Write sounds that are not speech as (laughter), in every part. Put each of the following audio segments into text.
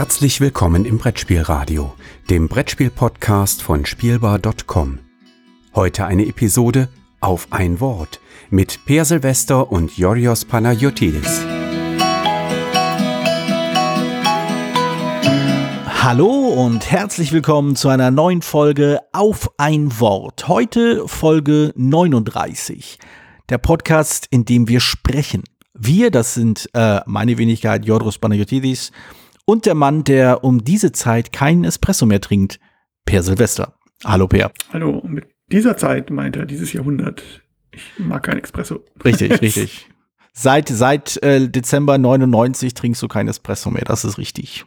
Herzlich willkommen im Brettspielradio, dem Brettspiel-Podcast von Spielbar.com. Heute eine Episode auf ein Wort mit Per Silvester und Yorios Panayotidis. Hallo und herzlich willkommen zu einer neuen Folge Auf ein Wort. Heute Folge 39. Der Podcast, in dem wir sprechen. Wir, das sind äh, meine Wenigkeit Yorios Panayotidis und der Mann, der um diese Zeit keinen Espresso mehr trinkt, Per Silvester. Hallo Per. Hallo, mit dieser Zeit meint er dieses Jahrhundert. Ich mag kein Espresso. Richtig, (laughs) richtig. Seit, seit äh, Dezember 99 trinkst du kein Espresso mehr, das ist richtig.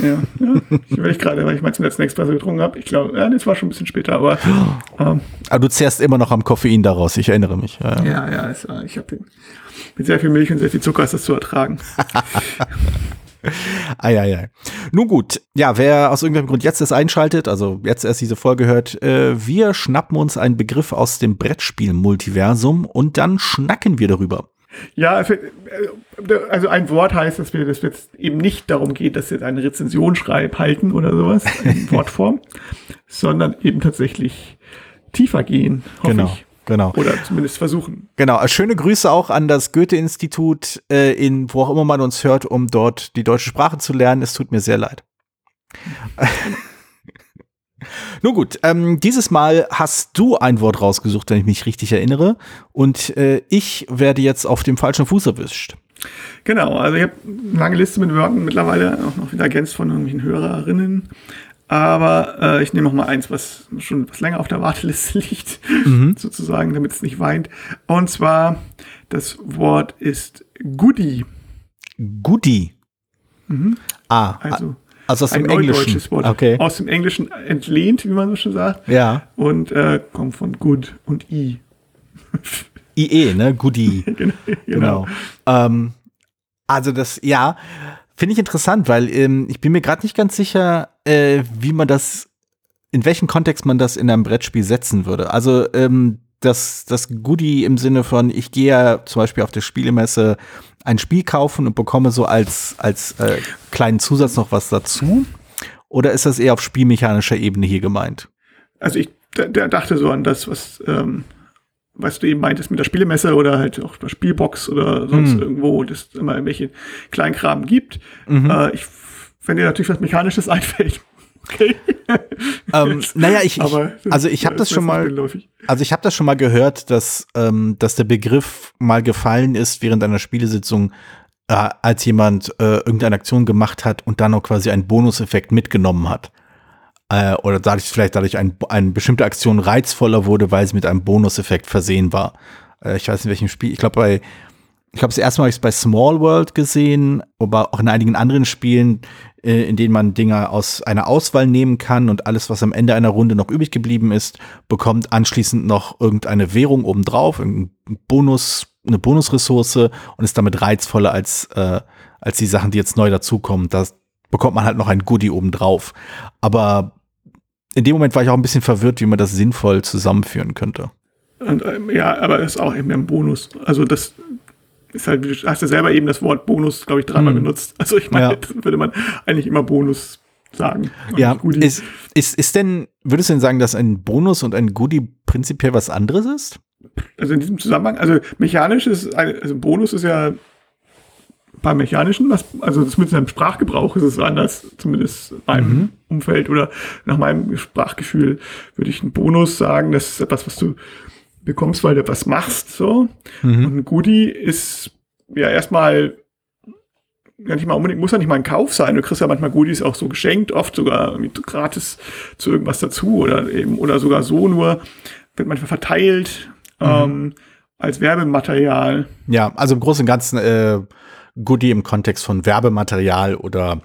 Ja, ja. ich will gerade, weil ich meinen letzten Espresso getrunken habe. Ich glaube, ja, das war schon ein bisschen später, aber. (gasps) Ähm, aber du zehrst immer noch am Koffein daraus, ich erinnere mich. Ja, ja, ja es, ich habe mit sehr viel Milch und sehr viel Zucker ist das zu ertragen. (laughs) Eieiei. Nun gut, ja, wer aus irgendeinem Grund jetzt das einschaltet, also jetzt erst diese Folge hört, äh, wir schnappen uns einen Begriff aus dem Brettspiel-Multiversum und dann schnacken wir darüber. Ja, äh, also ein Wort heißt, dass wir, dass wir jetzt eben nicht darum geht, dass wir jetzt eine Rezension schreiben, halten oder sowas, in (laughs) Wortform, sondern eben tatsächlich tiefer gehen, hoffe genau. ich. Genau. Oder zumindest versuchen. Genau. Äh, schöne Grüße auch an das Goethe-Institut, äh, in wo auch immer man uns hört, um dort die deutsche Sprache zu lernen. Es tut mir sehr leid. (laughs) Nun gut, ähm, dieses Mal hast du ein Wort rausgesucht, wenn ich mich richtig erinnere. Und äh, ich werde jetzt auf dem falschen Fuß erwischt. Genau, also ich habe eine lange Liste mit Wörtern mittlerweile auch noch wieder ergänzt von irgendwelchen Hörerinnen. Aber äh, ich nehme noch mal eins, was schon etwas länger auf der Warteliste (laughs) liegt, mhm. sozusagen, damit es nicht weint. Und zwar, das Wort ist Goodie. Goodie. Mhm. Ah, also, also aus dem Englischen. Wort. Okay. Aus dem Englischen entlehnt, wie man so schon sagt. Ja. Und äh, kommt von good und i. IE, ne? Goodie. (laughs) genau. genau. Ähm, also das, ja, finde ich interessant, weil ähm, ich bin mir gerade nicht ganz sicher, äh, wie man das, in welchem Kontext man das in einem Brettspiel setzen würde. Also ähm, das, das Goodie im Sinne von, ich gehe ja zum Beispiel auf der Spielemesse ein Spiel kaufen und bekomme so als, als äh, kleinen Zusatz noch was dazu? Oder ist das eher auf spielmechanischer Ebene hier gemeint? Also ich der dachte so an das, was, ähm, was du eben meintest mit der Spielemesse oder halt auch der Spielbox oder sonst mhm. irgendwo, das immer irgendwelche Kleinkram gibt. Mhm. Äh, ich, wenn dir natürlich was Mechanisches (laughs) einfällt, Okay. ähm, (laughs) naja, ich, ich also ich habe das schon mal, also ich habe das schon mal gehört, dass ähm, dass der Begriff mal gefallen ist während einer Spielesitzung, äh, als jemand äh, irgendeine Aktion gemacht hat und dann noch quasi einen Bonuseffekt mitgenommen hat. Äh, oder dadurch vielleicht dadurch ein, eine bestimmte Aktion reizvoller wurde, weil sie mit einem Bonuseffekt versehen war. Äh, ich weiß nicht, welchem Spiel. Ich glaube bei ich glaube, das erste Mal habe ich es bei Small World gesehen, aber auch in einigen anderen Spielen, äh, in denen man Dinge aus einer Auswahl nehmen kann und alles, was am Ende einer Runde noch übrig geblieben ist, bekommt anschließend noch irgendeine Währung obendrauf, ein Bonus, eine Bonusressource und ist damit reizvoller als, äh, als die Sachen, die jetzt neu dazukommen. Da bekommt man halt noch ein Goodie obendrauf. Aber in dem Moment war ich auch ein bisschen verwirrt, wie man das sinnvoll zusammenführen könnte. Und, ähm, ja, aber es ist auch eben ein Bonus. Also das ist halt, du hast ja selber eben das Wort Bonus, glaube ich, dreimal hm. benutzt. Also ich meine, ja. würde man eigentlich immer Bonus sagen. Ja, ist, ist, ist denn, würdest du denn sagen, dass ein Bonus und ein Goodie prinzipiell was anderes ist? Also in diesem Zusammenhang, also mechanisch ist, also Bonus ist ja beim Mechanischen, was, also das mit seinem Sprachgebrauch ist es anders, zumindest in meinem mhm. Umfeld oder nach meinem Sprachgefühl würde ich einen Bonus sagen, das ist etwas, was du bekommst, weil du was machst, so. Mhm. Und ein Goodie ist ja erstmal ja nicht mal unbedingt, muss ja nicht mal ein Kauf sein. Du kriegst ja manchmal Goodies auch so geschenkt, oft sogar mit gratis zu irgendwas dazu oder eben, oder sogar so nur, wird manchmal verteilt, mhm. ähm, als Werbematerial. Ja, also im Großen und Ganzen, äh, Goodie im Kontext von Werbematerial oder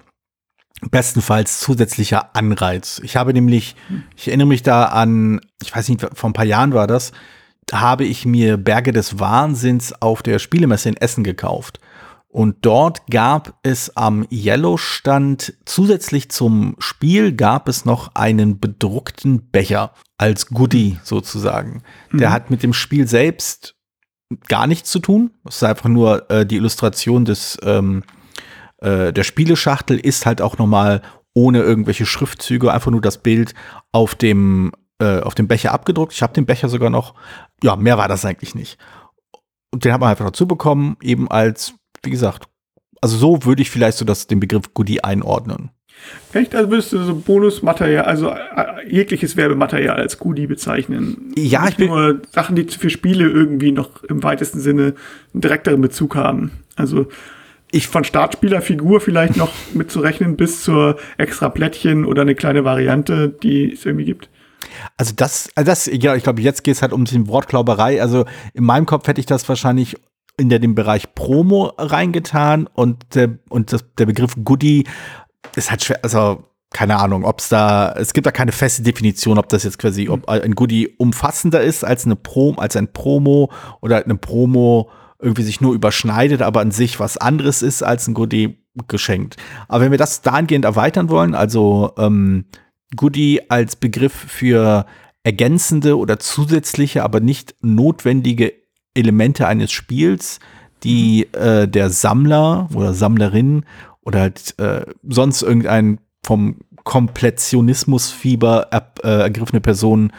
bestenfalls zusätzlicher Anreiz. Ich habe nämlich, ich erinnere mich da an, ich weiß nicht, vor ein paar Jahren war das, habe ich mir Berge des Wahnsinns auf der Spielemesse in Essen gekauft. Und dort gab es am Yellow-Stand zusätzlich zum Spiel gab es noch einen bedruckten Becher als Goodie sozusagen. Mhm. Der hat mit dem Spiel selbst gar nichts zu tun. Es ist einfach nur äh, die Illustration des, ähm, äh, der Spieleschachtel ist halt auch nochmal ohne irgendwelche Schriftzüge, einfach nur das Bild auf dem, äh, auf dem Becher abgedruckt. Ich habe den Becher sogar noch. Ja, mehr war das eigentlich nicht. Und den hat man einfach dazu bekommen, eben als, wie gesagt, also so würde ich vielleicht so das, den Begriff Goodie einordnen. Echt? Also würdest du so Bonusmaterial, also äh, jegliches Werbematerial als Goodie bezeichnen? Ja, ich bin nur Sachen, die für Spiele irgendwie noch im weitesten Sinne einen direkteren Bezug haben. Also ich von Startspielerfigur vielleicht noch (laughs) mitzurechnen bis zur extra Plättchen oder eine kleine Variante, die es irgendwie gibt. Also das, also das, ja, ich glaube, jetzt geht es halt um die Wortklauberei. Also in meinem Kopf hätte ich das wahrscheinlich in der, den Bereich Promo reingetan und der, und das, der Begriff Goodie ist halt schwer, also keine Ahnung, ob es da, es gibt da keine feste Definition, ob das jetzt quasi, ob ein Goodie umfassender ist als eine Pro, als ein Promo oder eine Promo irgendwie sich nur überschneidet, aber an sich was anderes ist als ein Goodie geschenkt. Aber wenn wir das dahingehend erweitern wollen, also ähm, Goodie als Begriff für ergänzende oder zusätzliche, aber nicht notwendige Elemente eines Spiels, die äh, der Sammler oder Sammlerin oder halt äh, sonst irgendein vom Komplettionismusfieber äh, ergriffene Person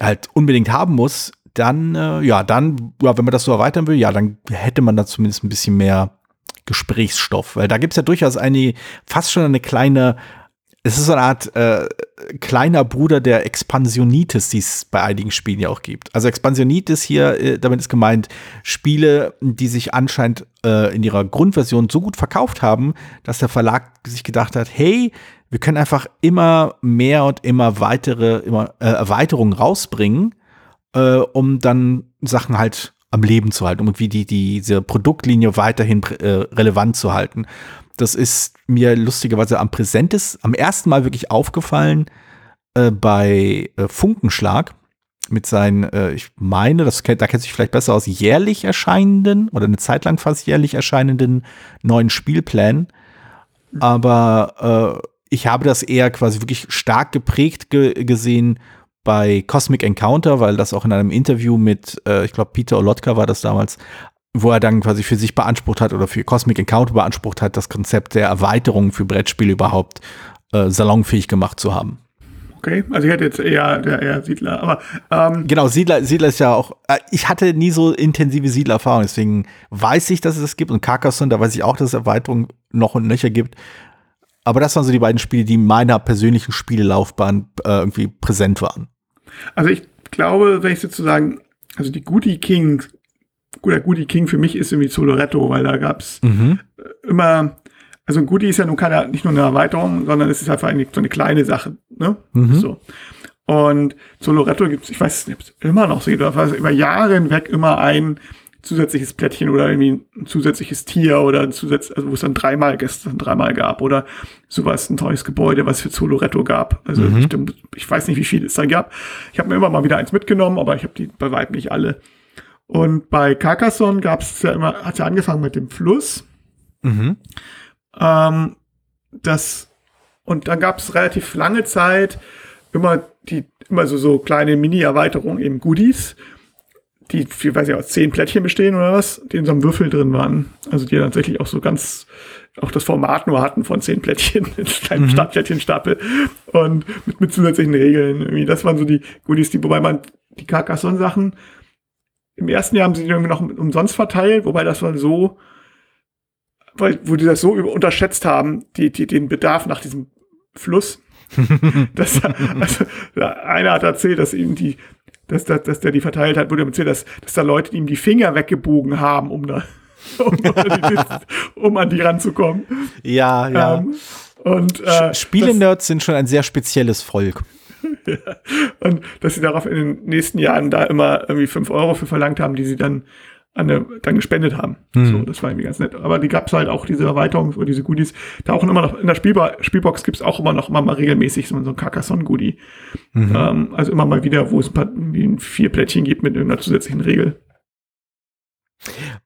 halt unbedingt haben muss, dann, äh, ja, dann, ja, wenn man das so erweitern will, ja, dann hätte man da zumindest ein bisschen mehr Gesprächsstoff, weil da gibt es ja durchaus eine, fast schon eine kleine, es ist so eine Art äh, kleiner Bruder der Expansionitis, die es bei einigen Spielen ja auch gibt. Also Expansionitis hier, äh, damit ist gemeint, Spiele, die sich anscheinend äh, in ihrer Grundversion so gut verkauft haben, dass der Verlag sich gedacht hat, hey, wir können einfach immer mehr und immer weitere immer, äh, Erweiterungen rausbringen äh, um dann Sachen halt am Leben zu halten, um irgendwie die, die, diese Produktlinie weiterhin äh, relevant zu halten. Das ist mir lustigerweise am präsentes, am ersten Mal wirklich aufgefallen äh, bei äh, Funkenschlag mit seinen, äh, ich meine, das kennt, da kennt sich vielleicht besser aus, jährlich erscheinenden oder eine Zeit lang fast jährlich erscheinenden neuen Spielplänen. Aber äh, ich habe das eher quasi wirklich stark geprägt ge gesehen bei Cosmic Encounter, weil das auch in einem Interview mit, äh, ich glaube, Peter Olotka war das damals, wo er dann quasi für sich beansprucht hat oder für Cosmic Encounter beansprucht hat, das Konzept der Erweiterung für Brettspiele überhaupt äh, salonfähig gemacht zu haben. Okay, also ich hätte jetzt eher, der eher Siedler, aber ähm genau, Siedler, Siedler ist ja auch, äh, ich hatte nie so intensive Siedlererfahrung, deswegen weiß ich, dass es das gibt und Carcassonne, da weiß ich auch, dass es Erweiterungen noch und nöcher gibt. Aber das waren so die beiden Spiele, die in meiner persönlichen Spielelaufbahn äh, irgendwie präsent waren. Also ich glaube, wenn ich sozusagen, also die Goody King, guter Goody King für mich ist irgendwie Soloretto, weil da gab's mhm. immer, also ein Goody ist ja nun keine, nicht nur eine Erweiterung, sondern es ist einfach eine, so eine kleine Sache, ne? Mhm. So. Und Soloretto gibt's, ich weiß nicht, immer noch so, über Jahre hinweg immer ein zusätzliches Plättchen oder irgendwie ein zusätzliches Tier oder ein zusatz, also wo es dann dreimal gestern dreimal gab oder sowas, ein tolles Gebäude, was für Zoloretto gab. Also mhm. ich, ich, weiß nicht, wie viel es da gab. Ich habe mir immer mal wieder eins mitgenommen, aber ich habe die bei weitem nicht alle. Und bei Carcassonne gab es ja immer, hat ja angefangen mit dem Fluss. Mhm. Ähm, das, und dann gab es relativ lange Zeit immer die, immer so, so kleine Mini-Erweiterungen, eben Goodies die, wie weiß ich, aus zehn Plättchen bestehen oder was, die in so einem Würfel drin waren. Also die tatsächlich auch so ganz, auch das Format nur hatten von zehn Plättchen, (laughs) in kleinen mhm. Plättchenstapel und mit, mit zusätzlichen Regeln. Irgendwie. Das waren so die Goodies, die, wobei man die Carcassonne-Sachen im ersten Jahr haben sie die irgendwie noch umsonst verteilt, wobei das war so, weil, wo die das so unterschätzt haben, die, die, den Bedarf nach diesem Fluss. (laughs) das, also, einer hat erzählt, dass ihm die, dass, dass, dass der die verteilt hat, wurde erzählt, dass, dass da Leute ihm die Finger weggebogen haben, um da (laughs) um, um an die ranzukommen. Ja, ja. Ähm, und, äh, Spiele-Nerds sind schon ein sehr spezielles Volk. (laughs) Und dass sie darauf in den nächsten Jahren da immer irgendwie fünf Euro für verlangt haben, die sie dann eine, dann gespendet haben. Hm. So, das war irgendwie ganz nett. Aber die gab es halt auch, diese Erweiterung oder diese Goodies. Da auch immer noch, in der Spielba Spielbox gibt es auch immer noch immer mal regelmäßig so, so ein Carcassonne-Goodie. Mhm. Ähm, also immer mal wieder, wo es ein paar, wie vier Plättchen gibt mit irgendeiner zusätzlichen Regel.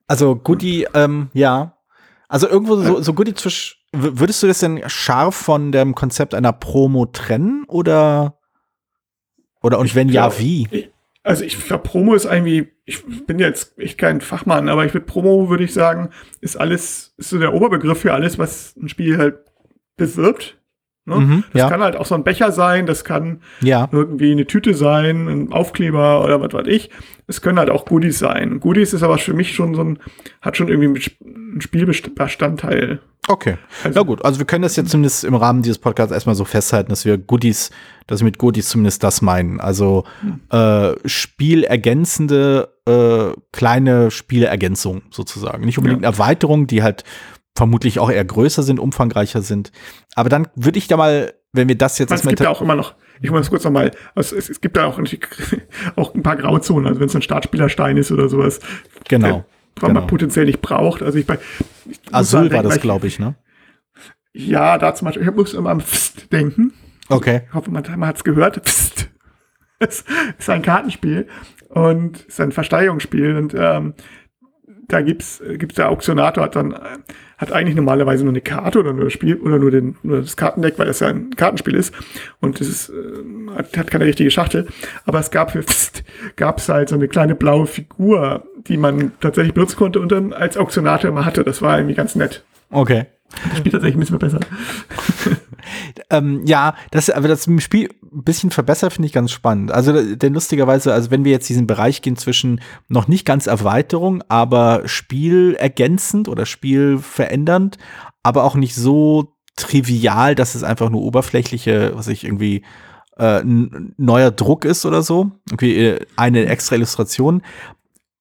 Also Goodie, ähm, ja. Also irgendwo so, so Goodie zwischen, würdest du das denn scharf von dem Konzept einer Promo trennen oder, oder und wenn ja, wie? Ich, also ich glaube, Promo ist irgendwie, ich bin jetzt echt kein Fachmann, aber ich würde Promo, würde ich sagen, ist alles, ist so der Oberbegriff für alles, was ein Spiel halt bewirbt. Ne? Mhm, das ja. kann halt auch so ein Becher sein, das kann ja. irgendwie eine Tüte sein, ein Aufkleber oder was weiß ich. Es können halt auch Goodies sein. Goodies ist aber für mich schon so ein, hat schon irgendwie ein Spielbestandteil. Okay. Also, Na gut, also wir können das jetzt zumindest im Rahmen dieses Podcasts erstmal so festhalten, dass wir Goodies, dass wir mit Goodies zumindest das meinen. Also hm. äh, spielergänzende, äh, kleine Spielergänzung sozusagen. Nicht unbedingt ja. Erweiterungen, die halt vermutlich auch eher größer sind, umfangreicher sind. Aber dann würde ich da mal, wenn wir das jetzt. Es gibt ja auch immer noch, ich muss kurz nochmal, also es, es gibt da auch, (laughs) auch ein paar Grauzonen, also wenn es ein Startspielerstein ist oder sowas. Genau. Was genau. man potenziell nicht braucht. Also ich bei. Ich Asyl war das, glaube ich, ne? Ja, da zum Beispiel, ich muss immer am Psst denken. Okay. Ich hoffe, man, man hat es gehört. Psst. (laughs) Es ist ein Kartenspiel und ist ein Versteigerungsspiel und ähm, da gibt's gibt's der Auktionator hat dann hat eigentlich normalerweise nur eine Karte oder nur das Spiel oder nur, den, nur das Kartendeck, weil das ja ein Kartenspiel ist und es ist, äh, hat, hat keine richtige Schachtel. Aber es gab (laughs) gab es halt so eine kleine blaue Figur, die man tatsächlich benutzen konnte und dann als Auktionator immer hatte. Das war irgendwie ganz nett. Okay. Das spielt tatsächlich ein bisschen besser. (laughs) ähm, ja, das, aber das Spiel ein bisschen verbessert finde ich ganz spannend. Also, denn lustigerweise, also wenn wir jetzt diesen Bereich gehen zwischen noch nicht ganz Erweiterung, aber spielergänzend oder spielverändernd, aber auch nicht so trivial, dass es einfach nur oberflächliche, was ich irgendwie äh, neuer Druck ist oder so. Okay, äh, eine extra Illustration.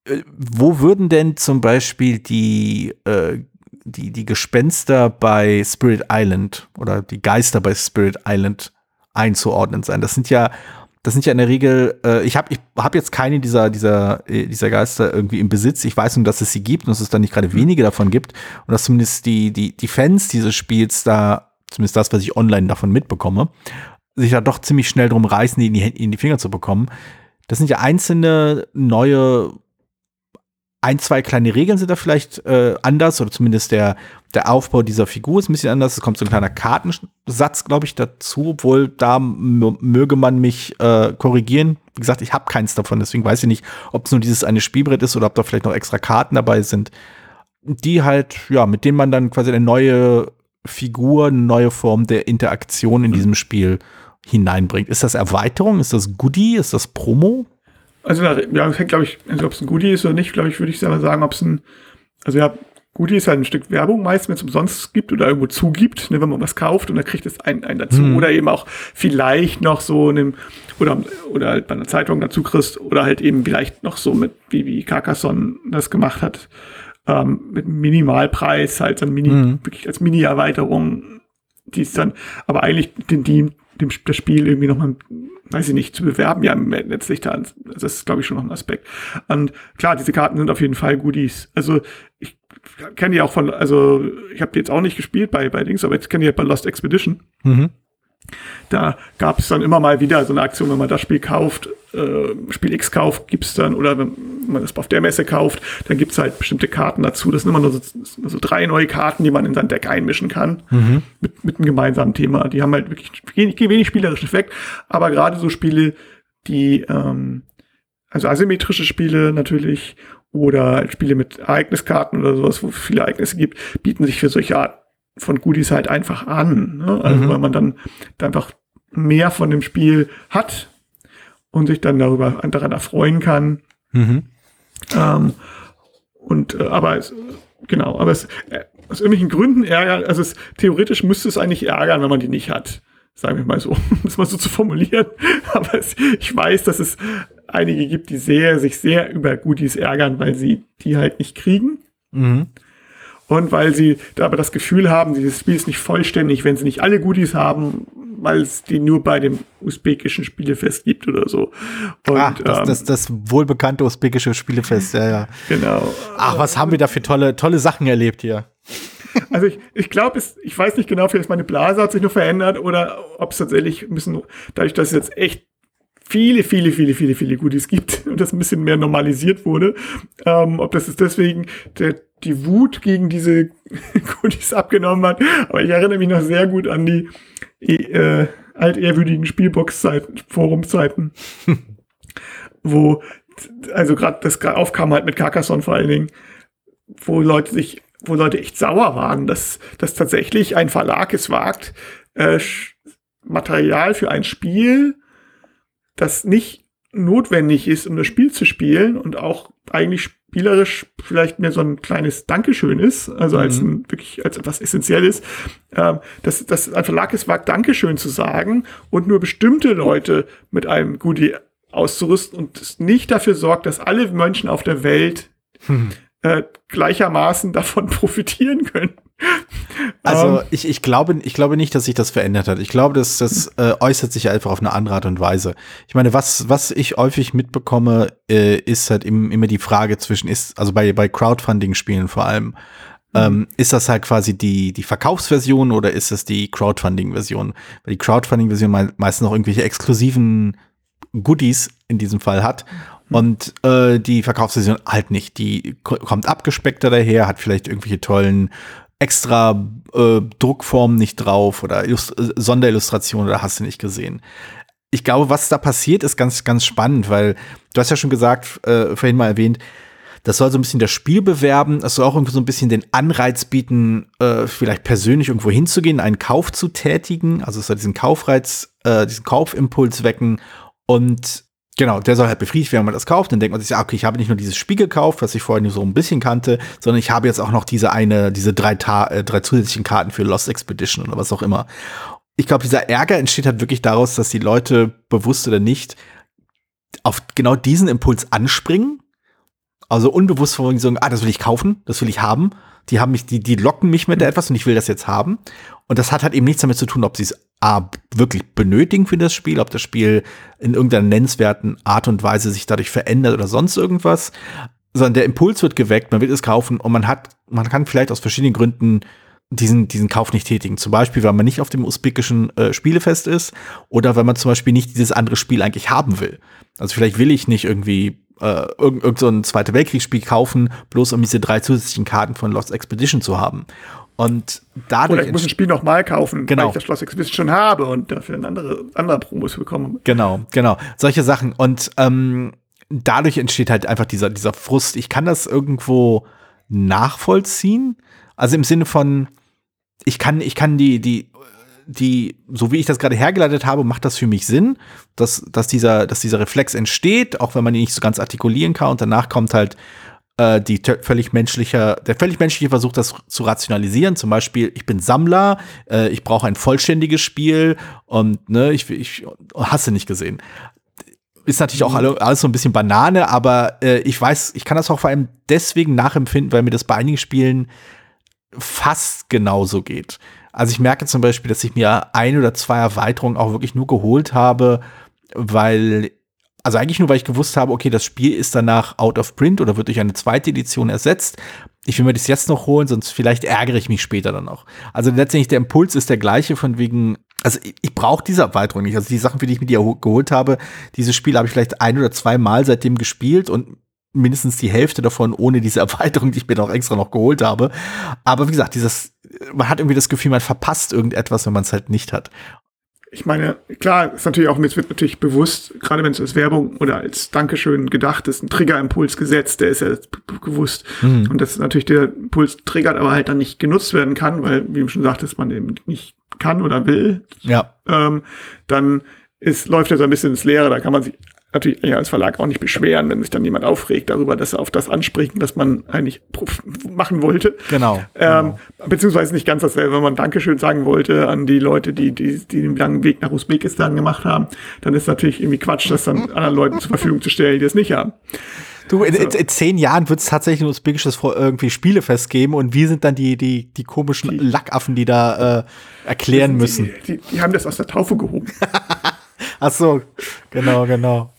Äh, wo würden denn zum Beispiel die äh, die, die Gespenster bei Spirit Island oder die Geister bei Spirit Island einzuordnen sein. Das sind ja, das sind ja in der Regel, äh, ich habe ich hab jetzt keine dieser, dieser, äh, dieser Geister irgendwie im Besitz. Ich weiß nur, dass es sie gibt und dass es da nicht gerade mhm. wenige davon gibt. Und dass zumindest die, die, die Fans dieses Spiels da, zumindest das, was ich online davon mitbekomme, sich da doch ziemlich schnell drum reißen, die in die, in die Finger zu bekommen. Das sind ja einzelne neue ein, zwei kleine Regeln sind da vielleicht äh, anders oder zumindest der, der Aufbau dieser Figur ist ein bisschen anders. Es kommt so ein kleiner Kartensatz, glaube ich, dazu, obwohl da möge man mich äh, korrigieren. Wie gesagt, ich habe keins davon, deswegen weiß ich nicht, ob es nur dieses eine Spielbrett ist oder ob da vielleicht noch extra Karten dabei sind, die halt, ja, mit denen man dann quasi eine neue Figur, eine neue Form der Interaktion in diesem Spiel hineinbringt. Ist das Erweiterung? Ist das Goodie? Ist das Promo? Also ja, das hängt, glaube ich, also ob es ein Goodie ist oder nicht, glaube ich, würde ich selber sagen, ob es ein, also ja, Goodie ist halt ein Stück Werbung meist, wenn es umsonst gibt oder irgendwo zugibt, ne, wenn man was kauft und dann kriegt es einen, einen dazu. Mhm. Oder eben auch vielleicht noch so einem, oder, oder halt bei einer Zeitung dazu kriegst, oder halt eben vielleicht noch so mit, wie, wie Carcassonne das gemacht hat, ähm, mit Minimalpreis, halt dann Mini, mhm. wirklich als Mini-Erweiterung, die ist dann, aber eigentlich den, die, dem, das Spiel irgendwie nochmal weiß ich nicht, zu bewerben, ja, letztlich da, das ist, glaube ich, schon noch ein Aspekt. Und klar, diese Karten sind auf jeden Fall Goodies. Also, ich kenne die auch von, also, ich habe die jetzt auch nicht gespielt bei, bei Dings, aber ich kenne die halt bei Lost Expedition. Mhm. Da gab es dann immer mal wieder so eine Aktion, wenn man das Spiel kauft, äh, Spiel X kauft, gibt's dann, oder wenn man das auf der Messe kauft, dann gibt's halt bestimmte Karten dazu. Das sind immer nur so, so drei neue Karten, die man in sein Deck einmischen kann, mhm. mit, mit einem gemeinsamen Thema. Die haben halt wirklich wenig, wenig spielerischen Effekt, aber gerade so Spiele, die, ähm, also asymmetrische Spiele natürlich, oder Spiele mit Ereigniskarten oder sowas, wo es viele Ereignisse gibt, bieten sich für solche Art von Goodies halt einfach an. Ne? Also mhm. weil man dann einfach mehr von dem Spiel hat und sich dann darüber daran erfreuen kann. Mhm. Ähm, und äh, aber es, genau, aber es äh, aus irgendwelchen Gründen ärgert, also es, theoretisch müsste es eigentlich ärgern, wenn man die nicht hat. Sagen wir mal so, (laughs) um das mal so zu formulieren. (laughs) Aber es, ich weiß, dass es einige gibt, die sehr, sich sehr über Goodies ärgern, weil sie die halt nicht kriegen. Mhm. Und weil sie da aber das Gefühl haben, dieses Spiel ist nicht vollständig, wenn sie nicht alle Goodies haben, weil es die nur bei dem usbekischen Spielefest gibt oder so. Und, ah, das, ähm, das, das wohlbekannte usbekische Spielefest, ja, ja. Genau. Ach, was haben wir da für tolle, tolle Sachen erlebt hier. Also ich, ich glaube, ich weiß nicht genau, vielleicht meine Blase hat sich nur verändert oder ob es tatsächlich müssen, dadurch, dass es jetzt echt viele, viele, viele, viele, viele Goodies gibt (laughs) und das ein bisschen mehr normalisiert wurde, ähm, ob das ist deswegen der die Wut gegen diese (laughs) Goodies abgenommen hat. Aber ich erinnere mich noch sehr gut an die äh, altehrwürdigen Spielbox-Zeiten, Forumzeiten. (laughs) wo, also gerade das aufkam halt mit Carcassonne vor allen Dingen, wo Leute sich, wo Leute echt sauer waren, dass, dass tatsächlich ein Verlag es wagt, äh, Material für ein Spiel, das nicht notwendig ist, um das Spiel zu spielen und auch eigentlich spielerisch vielleicht mehr so ein kleines Dankeschön ist, also mhm. als ein, wirklich als etwas Essentielles, äh, dass, dass ein Verlag es wagt, Dankeschön zu sagen und nur bestimmte Leute mit einem Goodie auszurüsten und nicht dafür sorgt, dass alle Menschen auf der Welt hm. äh, gleichermaßen (laughs) davon profitieren können. Also um, ähm. ich, ich, glaube, ich glaube nicht, dass sich das verändert hat. Ich glaube, dass das äh, äußert sich einfach auf eine andere Art und Weise. Ich meine, was, was ich häufig mitbekomme, äh, ist halt im, immer die Frage zwischen, ist, also bei, bei Crowdfunding-Spielen vor allem, ähm, mhm. ist das halt quasi die, die Verkaufsversion oder ist es die Crowdfunding-Version? Weil die Crowdfunding-Version meistens noch irgendwelche exklusiven Goodies in diesem Fall hat. Mhm. Und äh, die Verkaufsversion halt nicht. Die kommt abgespeckter daher, hat vielleicht irgendwelche tollen extra äh, Druckformen nicht drauf oder Illust äh, Sonderillustrationen oder hast du nicht gesehen. Ich glaube, was da passiert, ist ganz, ganz spannend, weil du hast ja schon gesagt, äh, vorhin mal erwähnt, das soll so ein bisschen das Spiel bewerben, das soll auch irgendwie so ein bisschen den Anreiz bieten, äh, vielleicht persönlich irgendwo hinzugehen, einen Kauf zu tätigen. Also es soll diesen Kaufreiz, äh, diesen Kaufimpuls wecken und Genau, der soll halt befriedigt werden, wenn man das kauft. Dann denkt man sich, okay, ich habe nicht nur dieses Spiel gekauft, was ich vorher nur so ein bisschen kannte, sondern ich habe jetzt auch noch diese eine, diese drei, Ta äh, drei zusätzlichen Karten für Lost Expedition oder was auch immer. Ich glaube, dieser Ärger entsteht halt wirklich daraus, dass die Leute, bewusst oder nicht, auf genau diesen Impuls anspringen. Also unbewusst von sagen, ah, das will ich kaufen, das will ich haben. Die haben mich, die, die locken mich mit etwas und ich will das jetzt haben. Und das hat halt eben nichts damit zu tun, ob sie es A, wirklich benötigen für das Spiel, ob das Spiel in irgendeiner nennenswerten Art und Weise sich dadurch verändert oder sonst irgendwas, sondern der Impuls wird geweckt, man will es kaufen und man hat, man kann vielleicht aus verschiedenen Gründen diesen, diesen Kauf nicht tätigen. Zum Beispiel, weil man nicht auf dem usbekischen äh, Spielefest ist oder weil man zum Beispiel nicht dieses andere Spiel eigentlich haben will. Also vielleicht will ich nicht irgendwie äh, irgend, irgend so Zweite Weltkriegsspiel kaufen, bloß um diese drei zusätzlichen Karten von Lost Expedition zu haben. Und dadurch. Oder ich muss ein Spiel nochmal kaufen, genau. weil ich das Schloss Expedition schon habe und dafür ein andere, andere Promos bekomme. Genau, genau. Solche Sachen. Und ähm, dadurch entsteht halt einfach dieser, dieser Frust. Ich kann das irgendwo nachvollziehen. Also im Sinne von, ich kann, ich kann die, die, die, so wie ich das gerade hergeleitet habe, macht das für mich Sinn, dass, dass, dieser, dass dieser Reflex entsteht, auch wenn man ihn nicht so ganz artikulieren kann. Und danach kommt halt äh, die völlig menschliche, der völlig menschliche Versuch, das zu rationalisieren. Zum Beispiel, ich bin Sammler, äh, ich brauche ein vollständiges Spiel und ne, ich, ich hasse nicht gesehen. Ist natürlich auch alle, alles so ein bisschen Banane, aber äh, ich weiß, ich kann das auch vor allem deswegen nachempfinden, weil mir das bei einigen Spielen fast genauso geht. Also ich merke zum Beispiel, dass ich mir ein oder zwei Erweiterungen auch wirklich nur geholt habe, weil also eigentlich nur, weil ich gewusst habe, okay, das Spiel ist danach out of print oder wird durch eine zweite Edition ersetzt. Ich will mir das jetzt noch holen, sonst vielleicht ärgere ich mich später dann noch. Also letztendlich der Impuls ist der gleiche von wegen, also ich, ich brauche diese Erweiterung nicht. Also die Sachen, für die ich mir die geholt habe, dieses Spiel habe ich vielleicht ein oder zwei Mal seitdem gespielt und mindestens die Hälfte davon ohne diese (laughs) Erweiterung, die ich mir noch extra noch geholt habe. Aber wie gesagt, dieses, man hat irgendwie das Gefühl, man verpasst irgendetwas, wenn man es halt nicht hat ich meine, klar, ist natürlich auch, mir wird natürlich bewusst, gerade wenn es als Werbung oder als Dankeschön gedacht ist, ein Triggerimpuls gesetzt, der ist ja gewusst. Mhm. Und dass natürlich der Impuls triggert, aber halt dann nicht genutzt werden kann, weil, wie du schon sagtest, man eben nicht kann oder will. Ja. Ähm, dann ist, läuft er so ein bisschen ins Leere, da kann man sich natürlich als Verlag auch nicht beschweren, wenn sich dann jemand aufregt darüber, dass er auf das anspricht, was man eigentlich machen wollte. Genau. Ähm, genau. Beziehungsweise nicht ganz dasselbe, wenn man Dankeschön sagen wollte an die Leute, die, die, die den langen Weg nach Usbekistan gemacht haben, dann ist natürlich irgendwie Quatsch, das dann anderen Leuten zur Verfügung zu stellen, die es nicht haben. Du, in, in, in zehn Jahren wird es tatsächlich ein usbekisches irgendwie Spielefest geben und wir sind dann die, die, die komischen die, Lackaffen, die da äh, erklären müssen. Die, die, die haben das aus der Taufe gehoben. (laughs) Ach so, genau, genau.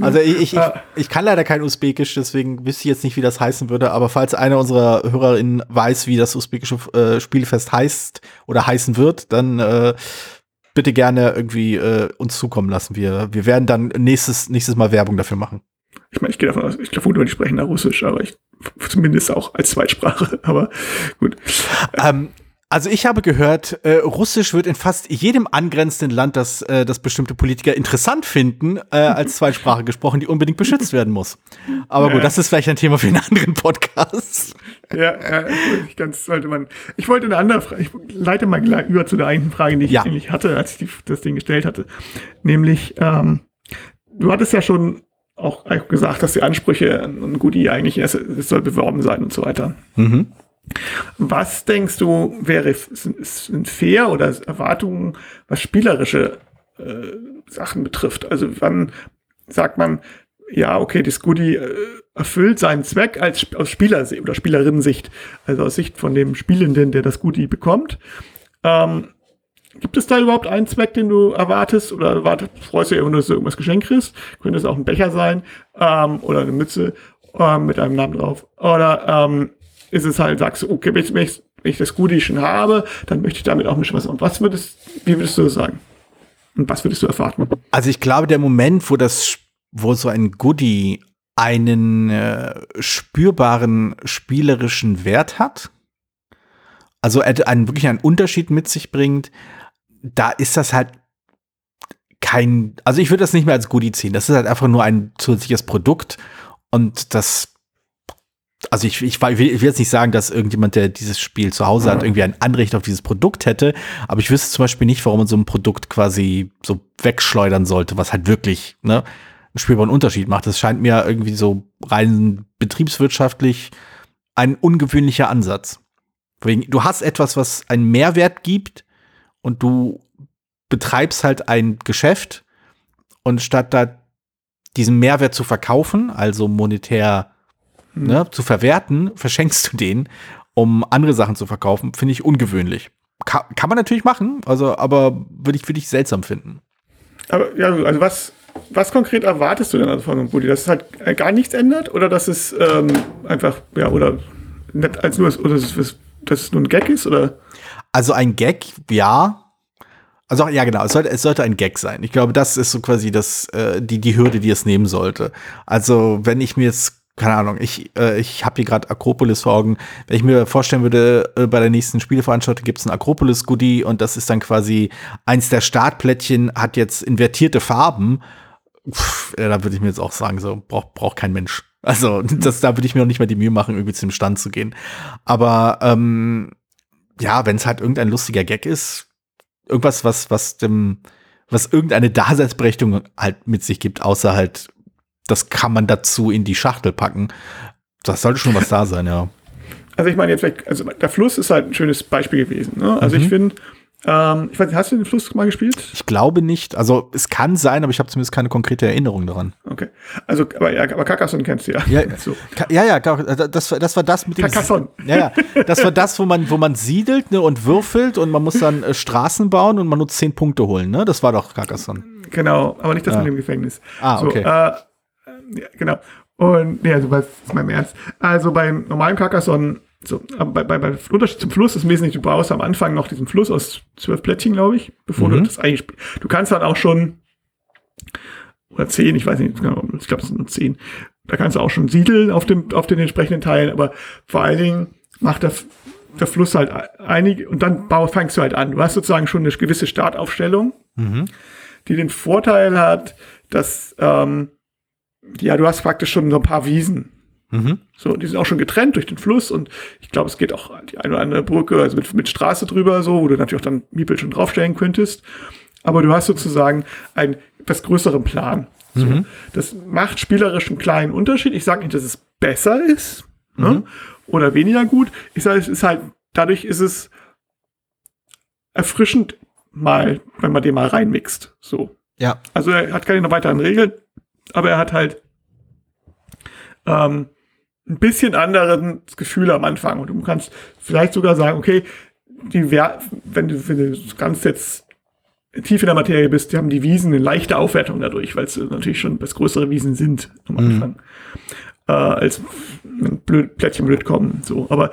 Also ich, ich, ich, ich, kann leider kein Usbekisch, deswegen wüsste ich jetzt nicht, wie das heißen würde. Aber falls einer unserer HörerInnen weiß, wie das usbekische äh, Spielfest heißt oder heißen wird, dann äh, bitte gerne irgendwie äh, uns zukommen lassen. Wir, wir werden dann nächstes, nächstes Mal Werbung dafür machen. Ich meine, ich gehe davon aus, ich glaube, die sprechen da Russisch, aber ich zumindest auch als Zweitsprache. (laughs) Aber gut. Ähm, Also ich habe gehört, äh, Russisch wird in fast jedem angrenzenden Land, das, äh, das bestimmte Politiker interessant finden, äh, (laughs) als Zweitsprache gesprochen, die unbedingt beschützt werden muss. Aber gut, das ist vielleicht ein Thema für einen anderen Podcast. Ja, ja ganz sollte man. Ich wollte eine andere Frage, ich leite mal gleich über zu der einen Frage, die ich ja. eigentlich hatte, als ich die, das Ding gestellt hatte. Nämlich, ähm, du hattest ja schon auch gesagt, dass die Ansprüche an Goodie eigentlich, es, es soll beworben sein und so weiter. Mhm. Was denkst du, wäre sind fair oder Erwartungen, was spielerische äh, Sachen betrifft? Also wann sagt man, ja, okay, das Goodie äh, erfüllt seinen Zweck als aus Spieler- oder Spielerinnen-Sicht, also aus Sicht von dem Spielenden, der das Goodie bekommt. Ähm, gibt es da überhaupt einen Zweck, den du erwartest oder erwartest, freust du dich dass du irgendwas geschenkt kriegst? Könnte es auch ein Becher sein ähm, oder eine Mütze ähm, mit einem Namen drauf? Oder ähm, ist es halt, sagst du, okay, wenn ich, wenn ich das Goodie schon habe, dann möchte ich damit auch bisschen was. Und was würdest, wie würdest du das sagen? Und was würdest du erwarten? Also ich glaube, der Moment, wo das, wo so ein Goodie einen äh, spürbaren spielerischen Wert hat, also einen wirklich einen Unterschied mit sich bringt, da ist das halt kein, also ich würde das nicht mehr als Goodie ziehen. Das ist halt einfach nur ein zusätzliches Produkt und das also ich, ich, ich, will, jetzt nicht sagen, dass irgendjemand, der dieses Spiel zu Hause hat, irgendwie ein Anrecht auf dieses Produkt hätte, aber ich wüsste zum Beispiel nicht, warum man so ein Produkt quasi so wegschleudern sollte, was halt wirklich ne, einen spürbaren Unterschied macht. Das scheint mir irgendwie so rein betriebswirtschaftlich ein ungewöhnlicher Ansatz. Du hast etwas, was einen Mehrwert gibt und du betreibst halt ein Geschäft und statt da diesen Mehrwert zu verkaufen, also monetär hm. ne, zu verwerten, verschenkst du den, um andere Sachen zu verkaufen, finde ich ungewöhnlich. Ka kann man natürlich machen, also, aber würde ich, würd ich seltsam finden. Aber ja, also was, was konkret erwartest du denn also von einem Bulli? Dass es halt gar nichts ändert oder dass es ähm, einfach, ja, oder nicht als nur, oder dass es, dass es nur ein Gag ist, oder? Also ein Gag, ja. Also ja, genau, es sollte, es sollte ein Gag sein. Ich glaube, das ist so quasi das, äh, die, die Hürde, die es nehmen sollte. Also, wenn ich mir jetzt keine Ahnung, ich, äh, ich habe hier gerade Akropolis vor Augen. Wenn ich mir vorstellen würde, äh, bei der nächsten Spieleveranstaltung gibt es ein Akropolis-Goodie und das ist dann quasi eins der Startplättchen, hat jetzt invertierte Farben. Pff, ja, da würde ich mir jetzt auch sagen, so braucht braucht kein Mensch. Also (laughs) das, da würde ich mir noch nicht mal die Mühe machen, irgendwie zu dem Stand zu gehen. Aber ähm, ja, wenn es halt irgendein lustiger Gag ist, irgendwas, was, was dem, was irgendeine Daseinsberechtigung halt mit sich gibt, außer halt das kann man dazu in die Schachtel packen. Das sollte schon was da (laughs) sein, ja. Also ich meine jetzt also der Fluss ist halt ein schönes Beispiel gewesen. Ne? Also mhm. ich finde, ähm, ich weiß nicht, hast du den Fluss mal gespielt? Ich glaube nicht. Also es kann sein, aber ich habe zumindest keine konkrete Erinnerung daran. Okay. Also, aber, ja, aber Carcassonne kennst du ja. Ja, (laughs) so. ja, ja, das, das war das mit dem. Carcassonne. Ja, ja. Das war das, wo man, wo man siedelt ne, und würfelt und man muss dann äh, Straßen bauen und man nur zehn Punkte holen. Ne? Das war doch Carcassonne. Genau, aber nicht das ja. mit dem Gefängnis. Ah, okay. So, äh, ja, genau. Und, nee, also was ist mein Ernst. Also beim normalen Carcassonne, so, bei, bei, bei Unterschied zum Fluss ist wesentlich, du brauchst am Anfang noch diesen Fluss aus zwölf Plättchen, glaube ich, bevor mhm. du das eigentlich, du kannst dann auch schon, oder zehn, ich weiß nicht, genau, ich glaube, es sind nur zehn, da kannst du auch schon siedeln auf dem, auf den entsprechenden Teilen, aber vor allen Dingen macht der, der Fluss halt einige, und dann fängst du halt an. Du hast sozusagen schon eine gewisse Startaufstellung, mhm. die den Vorteil hat, dass, ähm, ja, du hast praktisch schon so ein paar Wiesen. Mhm. So, die sind auch schon getrennt durch den Fluss und ich glaube, es geht auch die eine oder andere Brücke, also mit, mit Straße drüber, so, wo du natürlich auch dann Miepel schon draufstellen könntest. Aber du hast sozusagen einen etwas größeren Plan. So. Mhm. Das macht spielerisch einen kleinen Unterschied. Ich sage nicht, dass es besser ist ne? mhm. ne? oder weniger gut. Ich sage, es ist halt, dadurch ist es erfrischend mal, wenn man den mal reinmixt. So. Ja. Also er hat keine weiteren Regeln aber er hat halt ähm, ein bisschen anderes Gefühl am Anfang. Und du kannst vielleicht sogar sagen, okay, die Wer wenn du, wenn du ganz jetzt tief in der Materie bist, die haben die Wiesen eine leichte Aufwertung dadurch, weil es natürlich schon was größere Wiesen sind am mhm. Anfang. Mhm. Äh, als blöd, Plättchen blöd kommen. So. Aber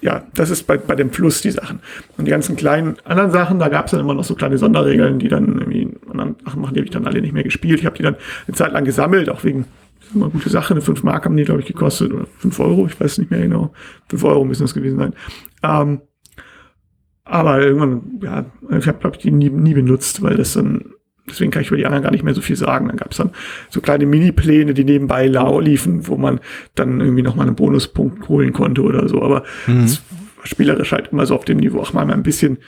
ja, das ist bei, bei dem Fluss die Sachen. Und die ganzen kleinen anderen Sachen, da gab es dann immer noch so kleine Sonderregeln, die dann irgendwie Sachen machen, die habe ich dann alle nicht mehr gespielt. Ich habe die dann eine Zeit lang gesammelt, auch wegen immer gute Sache. Eine 5 Mark haben die, glaube ich, gekostet. Oder 5 Euro, ich weiß nicht mehr genau. 5 Euro müssen das gewesen sein. Ähm, Aber irgendwann, ja, ich habe, glaube ich, die nie, nie benutzt, weil das dann, deswegen kann ich über die anderen gar nicht mehr so viel sagen. Dann gab es dann so kleine Mini-Pläne, die nebenbei liefen, wo man dann irgendwie nochmal einen Bonuspunkt holen konnte oder so. Aber mhm. spielerisch halt immer so auf dem Niveau, ach mal ein bisschen,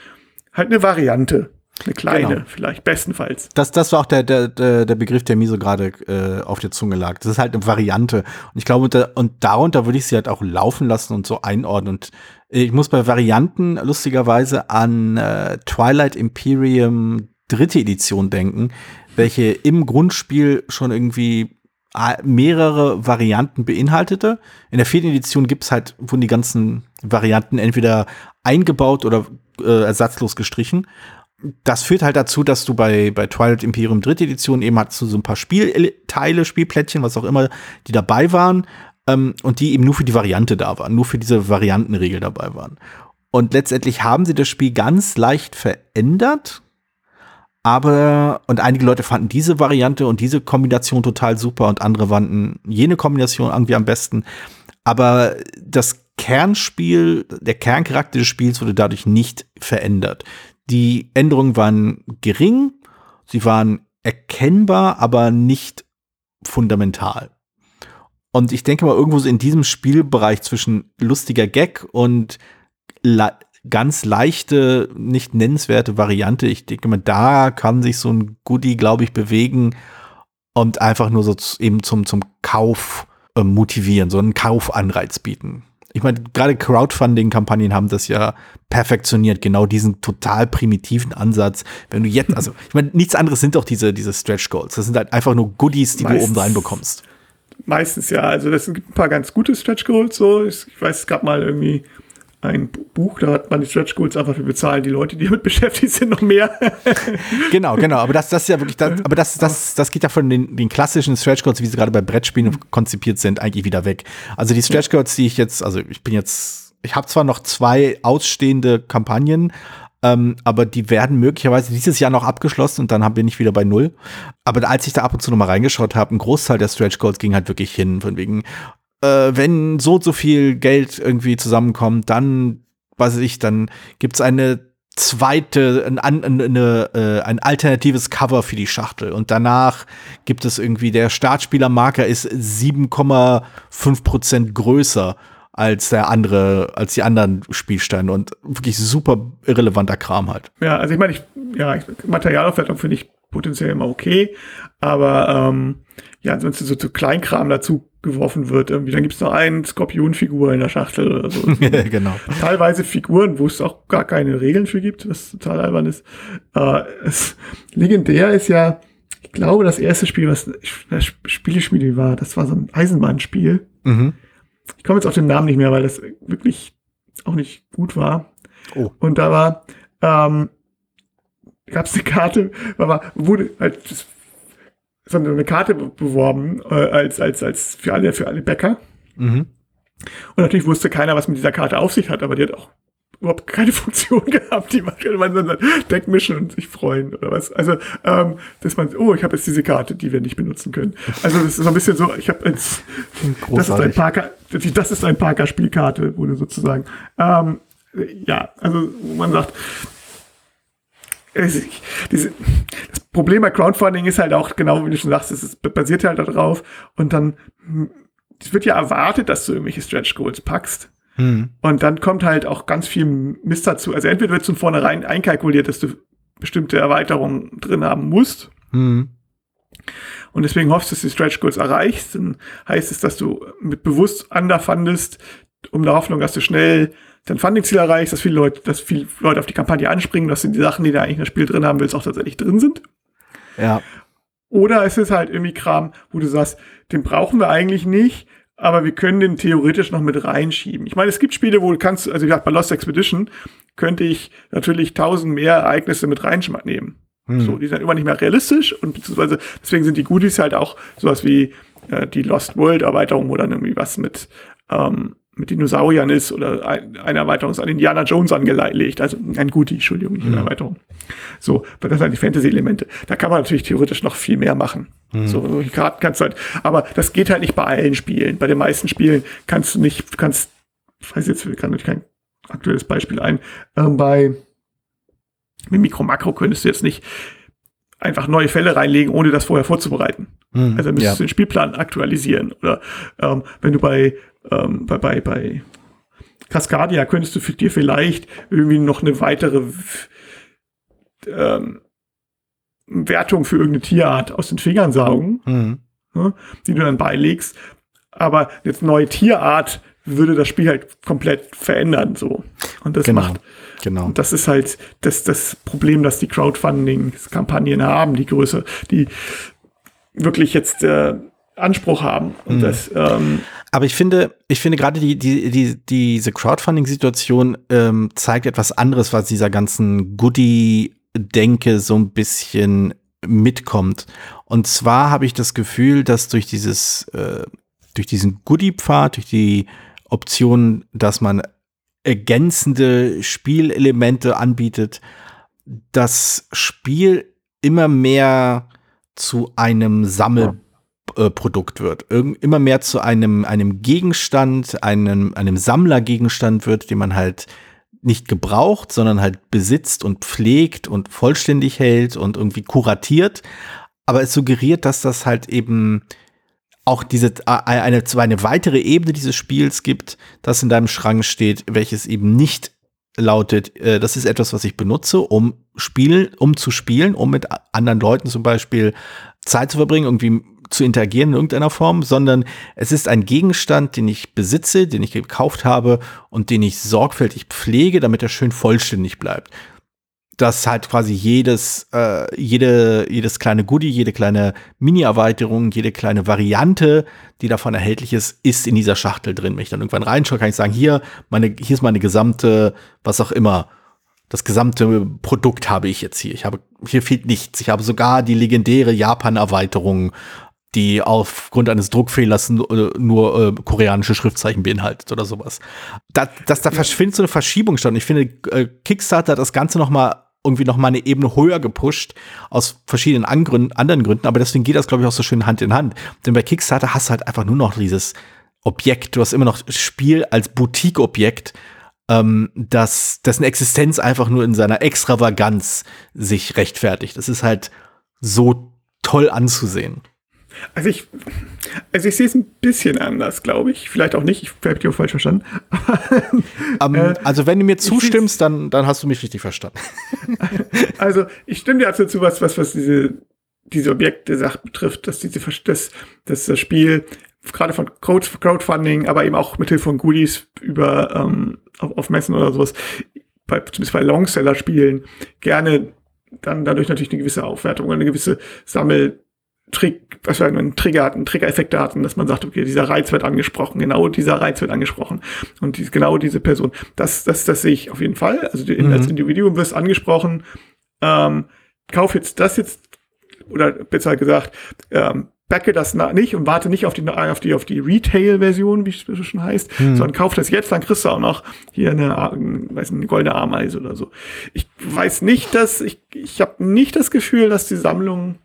halt eine Variante. Eine kleine, genau. vielleicht, bestenfalls. Das, das war auch der, der, der Begriff, der mir so gerade äh, auf der Zunge lag. Das ist halt eine Variante. Und ich glaube, und, und darunter würde ich sie halt auch laufen lassen und so einordnen. Und ich muss bei Varianten lustigerweise an äh, Twilight Imperium dritte Edition denken, welche im Grundspiel schon irgendwie äh, mehrere Varianten beinhaltete. In der vierten Edition gibt's halt, wurden die ganzen Varianten entweder eingebaut oder äh, ersatzlos gestrichen das führt halt dazu, dass du bei, bei Twilight Imperium dritte Edition eben hast du so ein paar Spielteile, Spielplättchen, was auch immer, die dabei waren ähm, und die eben nur für die Variante da waren, nur für diese Variantenregel dabei waren. Und letztendlich haben sie das Spiel ganz leicht verändert. Aber, und einige Leute fanden diese Variante und diese Kombination total super und andere fanden jene Kombination irgendwie am besten. Aber das Kernspiel, der Kerncharakter des Spiels wurde dadurch nicht verändert. Die Änderungen waren gering, sie waren erkennbar, aber nicht fundamental. Und ich denke mal, irgendwo so in diesem Spielbereich zwischen lustiger Gag und le ganz leichte, nicht nennenswerte Variante, ich denke mal, da kann sich so ein Goodie, glaube ich, bewegen und einfach nur so eben zum, zum Kauf äh, motivieren, so einen Kaufanreiz bieten ich meine, gerade Crowdfunding-Kampagnen haben das ja perfektioniert, genau diesen total primitiven Ansatz. Wenn du jetzt, also ich meine, nichts anderes sind doch diese, diese Stretch Goals. Das sind halt einfach nur Goodies, die Meistens. du oben rein bekommst. Meistens ja. Also das gibt ein paar ganz gute Stretch Goals. So, ich, ich weiß, es gab mal irgendwie ein Buch, da hat man die Stretch Goals einfach für bezahlen, die Leute, die damit (laughs) beschäftigt sind, noch mehr. (laughs) genau, genau, aber das, das ist ja wirklich, das, aber das, das, das geht ja von den, den klassischen Stretch Goals, wie sie gerade bei Brettspielen konzipiert sind, eigentlich wieder weg. Also die Stretch Goals, die ich jetzt, also ich bin jetzt, ich habe zwar noch zwei ausstehende Kampagnen, ähm, aber die werden möglicherweise dieses Jahr noch abgeschlossen und dann bin ich wieder bei null. Aber als ich da ab und zu noch mal reingeschaut habe, ein Großteil der Stretch Goals ging halt wirklich hin, von wegen, äh, wenn so und so viel Geld irgendwie zusammenkommt, dann, weiß ich, dann gibt's eine zweite, ein, eine, eine, äh, ein alternatives Cover für die Schachtel. Und danach gibt es irgendwie, der Startspielermarker ist 7,5 Prozent größer als der andere, als die anderen Spielsteine und wirklich super irrelevanter Kram halt. Ja, also ich meine, ich, ja, Materialaufwertung finde ich potenziell immer okay, aber ähm, ja, ansonsten so zu Kleinkram dazu geworfen wird. Irgendwie. Dann gibt's noch einen Skorpionfigur in der Schachtel oder so. (laughs) genau. Teilweise Figuren, wo es auch gar keine Regeln für gibt, was total albern ist. Äh, es, legendär ist ja, ich glaube, das erste Spiel, was das Spieleschmiede war, das war so ein Eisenbahnspiel. Mhm. Ich komme jetzt auf den Namen nicht mehr, weil das wirklich auch nicht gut war. Oh. Und da war, ähm, gab es eine Karte, war, wurde halt sondern eine Karte beworben äh, als als als für alle für alle Bäcker. Mhm. Und natürlich wusste keiner, was mit dieser Karte auf sich hat, aber die hat auch überhaupt keine (laughs) Funktion gehabt. Die man dann Deck mischen und sich freuen oder was. Also, ähm, dass man, oh, ich habe jetzt diese Karte, die wir nicht benutzen können. Also das ist so ein bisschen so, ich habe jetzt, das ist ein Parker, das ist ein Parker-Spielkarte, wurde sozusagen. Ähm, ja, also man sagt, das Problem bei Crowdfunding ist halt auch genau, wie du schon sagst, es basiert halt darauf und dann es wird ja erwartet, dass du irgendwelche Stretch Goals packst. Hm. Und dann kommt halt auch ganz viel Mist dazu. Also entweder wird von vornherein einkalkuliert, dass du bestimmte Erweiterungen drin haben musst. Hm. Und deswegen hoffst du, dass du die Stretch Goals erreichst. Dann heißt es, dass du mit bewusst underfundest, um der Hoffnung, dass du schnell dein Funding-Ziel erreichst, dass viele Leute, dass viele Leute auf die Kampagne anspringen, dass die Sachen, die da eigentlich in das Spiel drin haben willst, auch tatsächlich drin sind. Ja. Oder es ist halt irgendwie Kram, wo du sagst, den brauchen wir eigentlich nicht, aber wir können den theoretisch noch mit reinschieben. Ich meine, es gibt Spiele, wo du kannst, also bei Lost Expedition könnte ich natürlich tausend mehr Ereignisse mit reinnehmen. Hm. So, die sind immer nicht mehr realistisch und beziehungsweise deswegen sind die Goodies halt auch sowas wie äh, die Lost World Erweiterung, wo dann irgendwie was mit ähm, mit Dinosauriern ist oder ein, eine Erweiterung ist an Indiana Jones angelegt, also ein Goodie, Entschuldigung, nicht eine mhm. Erweiterung. So, das sind die Fantasy-Elemente. Da kann man natürlich theoretisch noch viel mehr machen. Mhm. So, solche Karten kannst du halt, aber das geht halt nicht bei allen Spielen. Bei den meisten Spielen kannst du nicht, kannst, ich weiß jetzt, kann ich kein aktuelles Beispiel ein, ähm, bei mit Mikro-Makro könntest du jetzt nicht einfach neue Fälle reinlegen, ohne das vorher vorzubereiten. Mhm, also müsstest ja. du den Spielplan aktualisieren. Oder ähm, wenn du bei, ähm, bei, bei, bei Cascadia könntest du für dir vielleicht irgendwie noch eine weitere ähm, Wertung für irgendeine Tierart aus den Fingern saugen, mhm. ne, die du dann beilegst. Aber jetzt neue Tierart würde das Spiel halt komplett verändern, so. Und das genau, macht, genau. Und das ist halt das, das Problem, dass die Crowdfunding-Kampagnen haben, die Größe, die wirklich jetzt äh, Anspruch haben. Und mhm. das, ähm, aber ich finde, ich finde gerade die, die, die, diese Crowdfunding-Situation ähm, zeigt etwas anderes, was dieser ganzen Goodie-Denke so ein bisschen mitkommt. Und zwar habe ich das Gefühl, dass durch dieses, äh, durch diesen Goodie-Pfad, durch die Option, dass man ergänzende Spielelemente anbietet, das Spiel immer mehr zu einem Sammelprodukt wird, Irgend, immer mehr zu einem, einem Gegenstand, einem, einem Sammlergegenstand wird, den man halt nicht gebraucht, sondern halt besitzt und pflegt und vollständig hält und irgendwie kuratiert. Aber es suggeriert, dass das halt eben auch diese eine, eine weitere Ebene dieses Spiels gibt, das in deinem Schrank steht, welches eben nicht lautet, äh, das ist etwas, was ich benutze, um spielen, um zu spielen, um mit anderen Leuten zum Beispiel Zeit zu verbringen, irgendwie zu interagieren in irgendeiner Form, sondern es ist ein Gegenstand, den ich besitze, den ich gekauft habe und den ich sorgfältig pflege, damit er schön vollständig bleibt dass halt quasi jedes, äh, jede, jedes kleine Goodie, jede kleine Mini-Erweiterung, jede kleine Variante, die davon erhältlich ist, ist in dieser Schachtel drin. Wenn ich dann irgendwann reinschaue, kann ich sagen, hier, meine, hier ist meine gesamte, was auch immer, das gesamte Produkt habe ich jetzt hier. Ich habe, hier fehlt nichts. Ich habe sogar die legendäre Japan-Erweiterung, die aufgrund eines Druckfehlers nur, nur äh, koreanische Schriftzeichen beinhaltet oder sowas. Da, dass da verschwindet so eine Verschiebung statt. Ich finde, äh, Kickstarter hat das Ganze noch mal irgendwie noch mal eine Ebene höher gepusht aus verschiedenen Angründen, anderen Gründen, aber deswegen geht das glaube ich auch so schön Hand in Hand, denn bei Kickstarter hast du halt einfach nur noch dieses Objekt, du hast immer noch Spiel als Boutique-Objekt, ähm, das, dessen Existenz einfach nur in seiner Extravaganz sich rechtfertigt. Das ist halt so toll anzusehen. Also ich, also ich sehe es ein bisschen anders, glaube ich. Vielleicht auch nicht. Ich habe dich auch falsch verstanden. um, (laughs) äh, also wenn du mir zustimmst, dann, dann hast du mich richtig verstanden. (laughs) also ich stimme dir absolut zu, was, was, was diese, diese Objekte Sache betrifft, dass diese, dass, dass das Spiel gerade von Crowdfunding, aber eben auch mithilfe von Goodies über ähm, auf, auf Messen oder sowas, bei, zumindest bei Longseller-Spielen, gerne dann dadurch natürlich eine gewisse Aufwertung, eine gewisse Sammel Trick, was wir einen Trigger hatten, Trigger-Effekte hatten, dass man sagt, okay, dieser Reiz wird angesprochen, genau dieser Reiz wird angesprochen und die, genau diese Person. Das, das, das sehe ich auf jeden Fall. Also du, mhm. als Individuum wirst angesprochen, ähm, kauf jetzt das jetzt, oder besser gesagt, ähm, backe das nicht und warte nicht auf die, auf die, auf die Retail-Version, wie es schon heißt, mhm. sondern kauf das jetzt, dann kriegst du auch noch hier eine, weiß nicht, eine goldene Ameise oder so. Ich weiß nicht, dass, ich, ich habe nicht das Gefühl, dass die Sammlung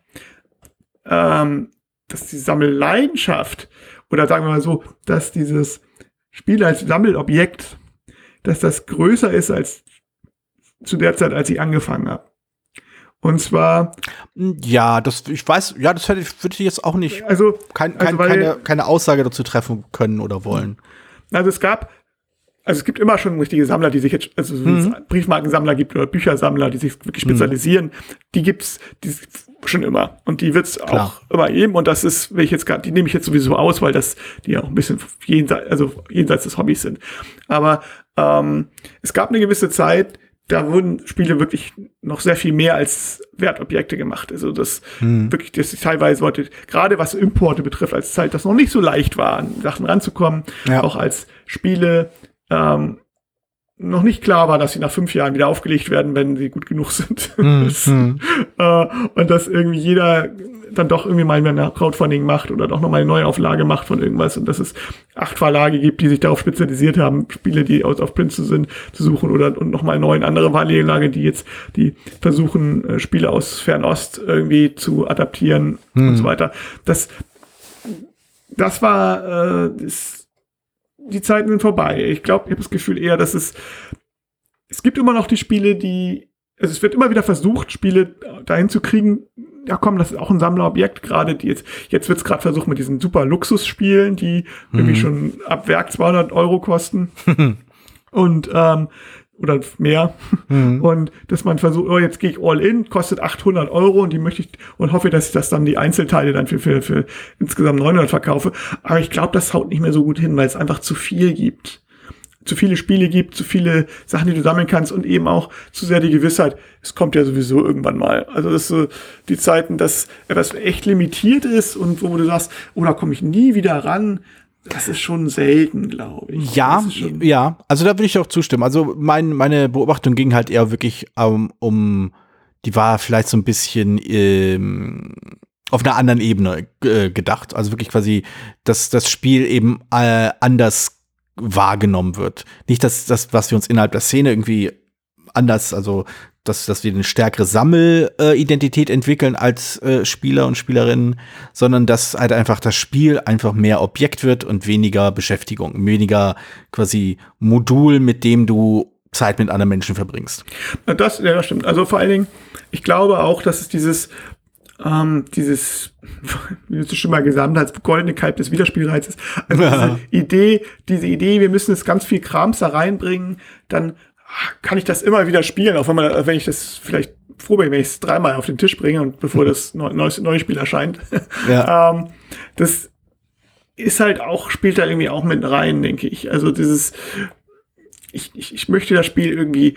ähm, dass die Sammelleidenschaft oder sagen wir mal so, dass dieses Spiel als Sammelobjekt, dass das größer ist als zu der Zeit, als ich angefangen habe. Und zwar. Ja, das, ich weiß, ja, das hätte, würde ich jetzt auch nicht, also, kein, kein, also weil, keine, keine Aussage dazu treffen können oder wollen. Also es gab, also es gibt immer schon richtige Sammler, die sich jetzt, also mhm. Briefmarkensammler gibt oder Büchersammler, die sich wirklich mhm. spezialisieren. Mhm. Die gibt's, die schon immer. Und die wird's auch immer geben. Und das ist, wenn ich jetzt gerade, die nehme ich jetzt sowieso aus, weil das, die ja auch ein bisschen jenseits, also jenseits des Hobbys sind. Aber ähm, es gab eine gewisse Zeit, da wurden Spiele wirklich noch sehr viel mehr als Wertobjekte gemacht. Also das hm. wirklich, das teilweise wollte, gerade was Importe betrifft, als Zeit, das noch nicht so leicht war, an Sachen ranzukommen, ja. auch als Spiele ähm, noch nicht klar war, dass sie nach fünf Jahren wieder aufgelegt werden, wenn sie gut genug sind. (laughs) Mm, äh, und dass irgendwie jeder dann doch irgendwie mal eine Crowdfunding macht oder doch nochmal eine Neuauflage macht von irgendwas und dass es acht Verlage gibt, die sich darauf spezialisiert haben, Spiele, die aus auf Print sind, zu suchen oder und nochmal neun andere Verlage, die jetzt, die versuchen, äh, Spiele aus Fernost irgendwie zu adaptieren mm. und so weiter. Das, das war, äh, das, die Zeiten sind vorbei. Ich glaube, ich habe das Gefühl eher, dass es es gibt immer noch die Spiele, die also es wird immer wieder versucht, Spiele dahin zu kriegen, ja komm, das ist auch ein Sammlerobjekt gerade. Jetzt, jetzt wird es gerade versucht mit diesen super Luxusspielen, die mhm. irgendwie schon ab Werk 200 Euro kosten. (laughs) und ähm, oder mehr. Mhm. Und dass man versucht, oh, jetzt gehe ich all in, kostet 800 Euro und die möchte ich und hoffe, dass ich das dann die Einzelteile dann für, für, für insgesamt 900 verkaufe. Aber ich glaube, das haut nicht mehr so gut hin, weil es einfach zu viel gibt zu viele Spiele gibt, zu viele Sachen, die du sammeln kannst und eben auch zu sehr die Gewissheit, es kommt ja sowieso irgendwann mal. Also das so die Zeiten, dass etwas echt limitiert ist und wo du sagst, oh, da komme ich nie wieder ran. Das ist schon selten, glaube ich. Ja, ja. Also da würde ich auch zustimmen. Also mein, meine Beobachtung ging halt eher wirklich um, um die war vielleicht so ein bisschen ähm, auf einer anderen Ebene äh, gedacht. Also wirklich quasi, dass das Spiel eben äh, anders wahrgenommen wird. Nicht, dass das, was wir uns innerhalb der Szene irgendwie anders, also dass, dass wir eine stärkere Sammelidentität äh, entwickeln als äh, Spieler und Spielerinnen, sondern dass halt einfach das Spiel einfach mehr Objekt wird und weniger Beschäftigung, weniger quasi Modul, mit dem du Zeit mit anderen Menschen verbringst. Das, ja, das stimmt. Also vor allen Dingen, ich glaube auch, dass es dieses ähm, dieses, (laughs) wie du es schon mal gesagt hast, goldene Kalb des Wiederspielreizes. Also (laughs) diese Idee, diese Idee, wir müssen jetzt ganz viel Krams da reinbringen, dann kann ich das immer wieder spielen, auch wenn man, wenn ich das vielleicht froh bin, wenn ich es dreimal auf den Tisch bringe und bevor (laughs) das neue, neue Spiel erscheint. Ja. (laughs) ähm, das ist halt auch, spielt da irgendwie auch mit rein, denke ich. Also dieses, ich, ich, ich möchte das Spiel irgendwie,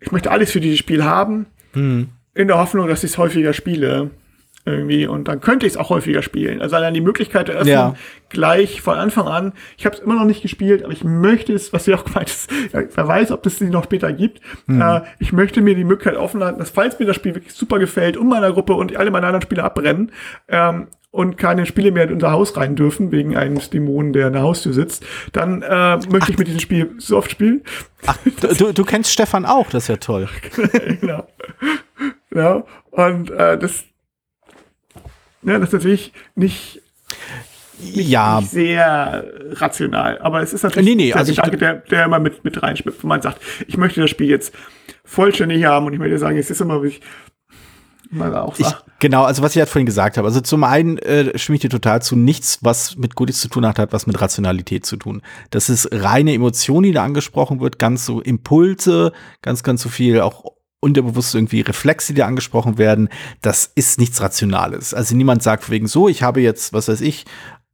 ich möchte alles für dieses Spiel haben. Mhm in der Hoffnung, dass ich es häufiger spiele. Irgendwie. Und dann könnte ich es auch häufiger spielen. Also allein die Möglichkeit eröffnen, ja. gleich von Anfang an. Ich habe es immer noch nicht gespielt, aber ich möchte es, was ihr auch (laughs) gemeint ist, wer weiß, ob es sie noch später gibt. Mhm. Äh, ich möchte mir die Möglichkeit offen halten, dass falls mir das Spiel wirklich super gefällt und meiner Gruppe und alle meine anderen Spiele abbrennen, ähm, und keine Spiele mehr in unser Haus rein dürfen, wegen eines Dämonen, der in der Haustür sitzt, dann äh, möchte Ach. ich mit diesem Spiel so oft spielen. Ach, (laughs) du, du kennst Stefan auch, das ist ja toll. (laughs) genau. Ja, und äh, das, ja, das ist natürlich nicht, ja. nicht sehr rational. Aber es ist natürlich nee, nee, also Gedanke, der, der immer mit, mit reinschmippt, wenn man sagt, ich möchte das Spiel jetzt vollständig haben und ich möchte sagen, es ist immer wirklich mal auch ich, Genau, also was ich halt vorhin gesagt habe. Also zum einen äh, stimme ich dir total zu, nichts, was mit Goodies zu tun hat, hat was mit Rationalität zu tun. Das ist reine Emotion, die da angesprochen wird, ganz so Impulse, ganz, ganz so viel auch unterbewusst irgendwie Reflexe, die angesprochen werden. Das ist nichts Rationales. Also niemand sagt wegen so, ich habe jetzt, was weiß ich,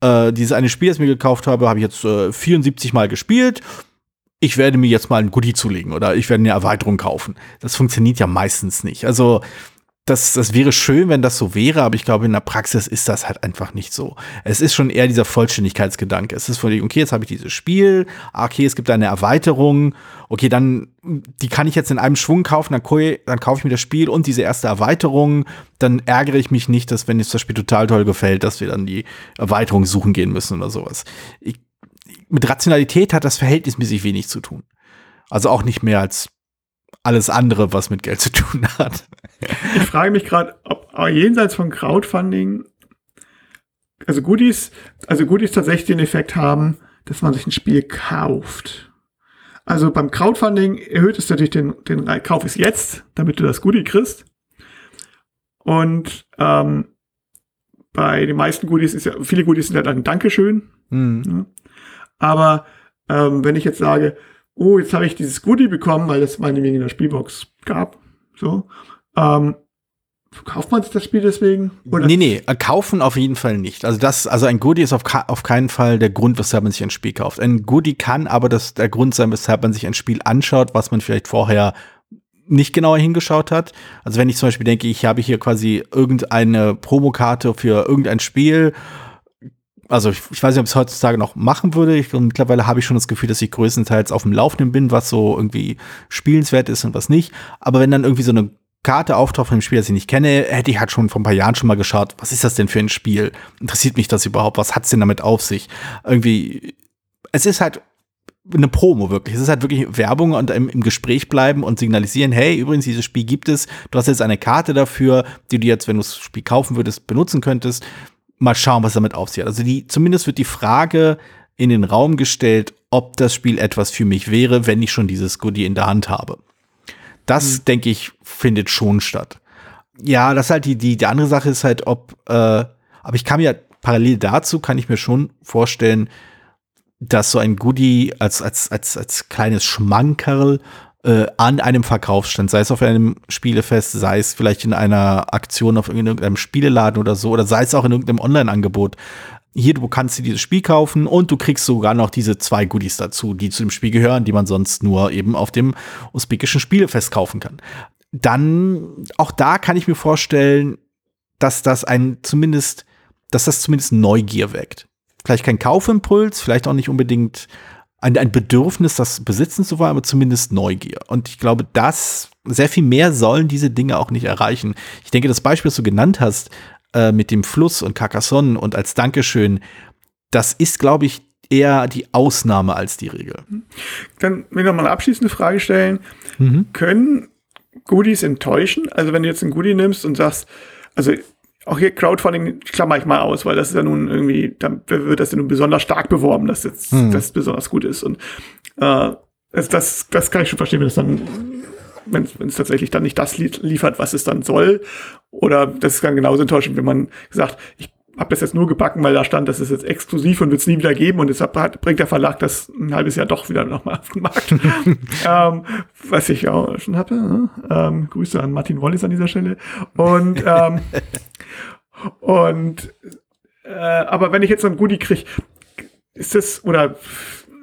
äh, dieses eine Spiel, das ich mir gekauft habe, habe ich jetzt äh, 74 Mal gespielt. Ich werde mir jetzt mal ein Goodie zulegen oder ich werde eine Erweiterung kaufen. Das funktioniert ja meistens nicht. Also das, das wäre schön, wenn das so wäre, aber ich glaube, in der Praxis ist das halt einfach nicht so. Es ist schon eher dieser Vollständigkeitsgedanke. Es ist von okay, jetzt habe ich dieses Spiel, ah, okay, es gibt eine Erweiterung, okay, dann, die kann ich jetzt in einem Schwung kaufen, dann, dann kaufe ich mir das Spiel und diese erste Erweiterung, dann ärgere ich mich nicht, dass, wenn jetzt das Spiel total toll gefällt, dass wir dann die Erweiterung suchen gehen müssen oder sowas. Ich, mit Rationalität hat das verhältnismäßig wenig zu tun. Also auch nicht mehr als alles andere, was mit Geld zu tun hat. Ich frage mich gerade, ob jenseits von Crowdfunding, also Goodies, also Goodies tatsächlich den Effekt haben, dass man sich ein Spiel kauft. Also beim Crowdfunding erhöht es natürlich den, den Kauf es jetzt, damit du das Goodie kriegst. Und ähm, bei den meisten Goodies ist ja, viele Goodies sind ja dann Dankeschön. Mhm. Ja. Aber ähm, wenn ich jetzt sage, oh, jetzt habe ich dieses Goodie bekommen, weil es meinetwegen in der Spielbox gab. So. Ähm, Kauft man sich das Spiel deswegen? Oder? Nee, nee, äh, kaufen auf jeden Fall nicht. Also das, also ein Goodie ist auf, auf keinen Fall der Grund, weshalb man sich ein Spiel kauft. Ein Goodie kann aber das der Grund sein, weshalb man sich ein Spiel anschaut, was man vielleicht vorher nicht genauer hingeschaut hat. Also wenn ich zum Beispiel denke, ich habe hier quasi irgendeine Promokarte für irgendein Spiel also ich, ich weiß nicht, ob ich es heutzutage noch machen würde. Ich, mittlerweile habe ich schon das Gefühl, dass ich größtenteils auf dem Laufenden bin, was so irgendwie spielenswert ist und was nicht. Aber wenn dann irgendwie so eine Karte auftaucht von einem Spiel, das ich nicht kenne, hätte ich halt schon vor ein paar Jahren schon mal geschaut, was ist das denn für ein Spiel? Interessiert mich das überhaupt? Was hat's denn damit auf sich? Irgendwie, es ist halt eine Promo wirklich. Es ist halt wirklich Werbung und im, im, Gespräch bleiben und signalisieren, hey, übrigens, dieses Spiel gibt es. Du hast jetzt eine Karte dafür, die du jetzt, wenn du das Spiel kaufen würdest, benutzen könntest mal schauen, was damit auf sich hat. Also die, zumindest wird die Frage in den Raum gestellt, ob das Spiel etwas für mich wäre, wenn ich schon dieses Goodie in der Hand habe. Das, mhm. denke ich, findet schon statt. Ja, das ist halt die, die, die andere Sache ist halt, ob, äh, aber ich kann mir parallel dazu, kann ich mir schon vorstellen, dass so ein Goodie als, als, als, als kleines Schmankerl äh, an einem Verkaufsstand, sei es auf einem Spielefest, sei es vielleicht in einer Aktion auf irgendeinem Spieleladen oder so, oder sei es auch in irgendeinem Online-Angebot. Hier, du kannst dir dieses Spiel kaufen und du kriegst sogar noch diese zwei Goodies dazu, die zu dem Spiel gehören, die man sonst nur eben auf dem usbekischen Spielefest kaufen kann. Dann, auch da kann ich mir vorstellen, dass das ein zumindest, dass das zumindest Neugier weckt. Vielleicht kein Kaufimpuls, vielleicht auch nicht unbedingt ein, ein Bedürfnis, das besitzen zu wollen, aber zumindest Neugier. Und ich glaube, das, sehr viel mehr sollen diese Dinge auch nicht erreichen. Ich denke, das Beispiel, das du genannt hast, äh, mit dem Fluss und Carcassonne und als Dankeschön, das ist, glaube ich, eher die Ausnahme als die Regel. Dann will ich noch mal eine abschließende Frage stellen. Mhm. Können Goodies enttäuschen? Also wenn du jetzt ein Goodie nimmst und sagst, also auch hier Crowdfunding klammer ich mal aus, weil das ist ja nun irgendwie, dann wird das ja nun besonders stark beworben, dass jetzt hm. das besonders gut ist. Und äh, das, das, das kann ich schon verstehen, wenn es dann, wenn es tatsächlich dann nicht das liefert, was es dann soll. Oder das ist dann genauso enttäuschend, wenn man sagt, ich habe das jetzt nur gebacken, weil da stand, das ist jetzt exklusiv und wird es nie wieder geben und deshalb hat, bringt der Verlag das ein halbes Jahr doch wieder nochmal auf den Markt. (laughs) ähm, was ich auch schon hatte. Ne? Ähm, Grüße an Martin Wollis an dieser Stelle. Und ähm, (laughs) und äh, aber wenn ich jetzt so ein Goodie kriege, ist das, oder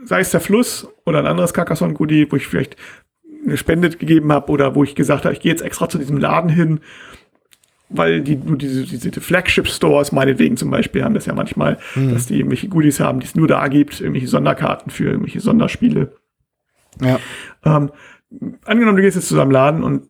sei es der Fluss oder ein anderes Carcassonne-Goodie, wo ich vielleicht eine Spende gegeben habe oder wo ich gesagt habe, ich gehe jetzt extra zu diesem Laden hin weil die nur diese, diese Flagship-Stores meinetwegen zum Beispiel haben das ja manchmal, mhm. dass die irgendwelche Goodies haben, die es nur da gibt, irgendwelche Sonderkarten für irgendwelche Sonderspiele. Ja. Ähm, angenommen, du gehst jetzt zu einem Laden und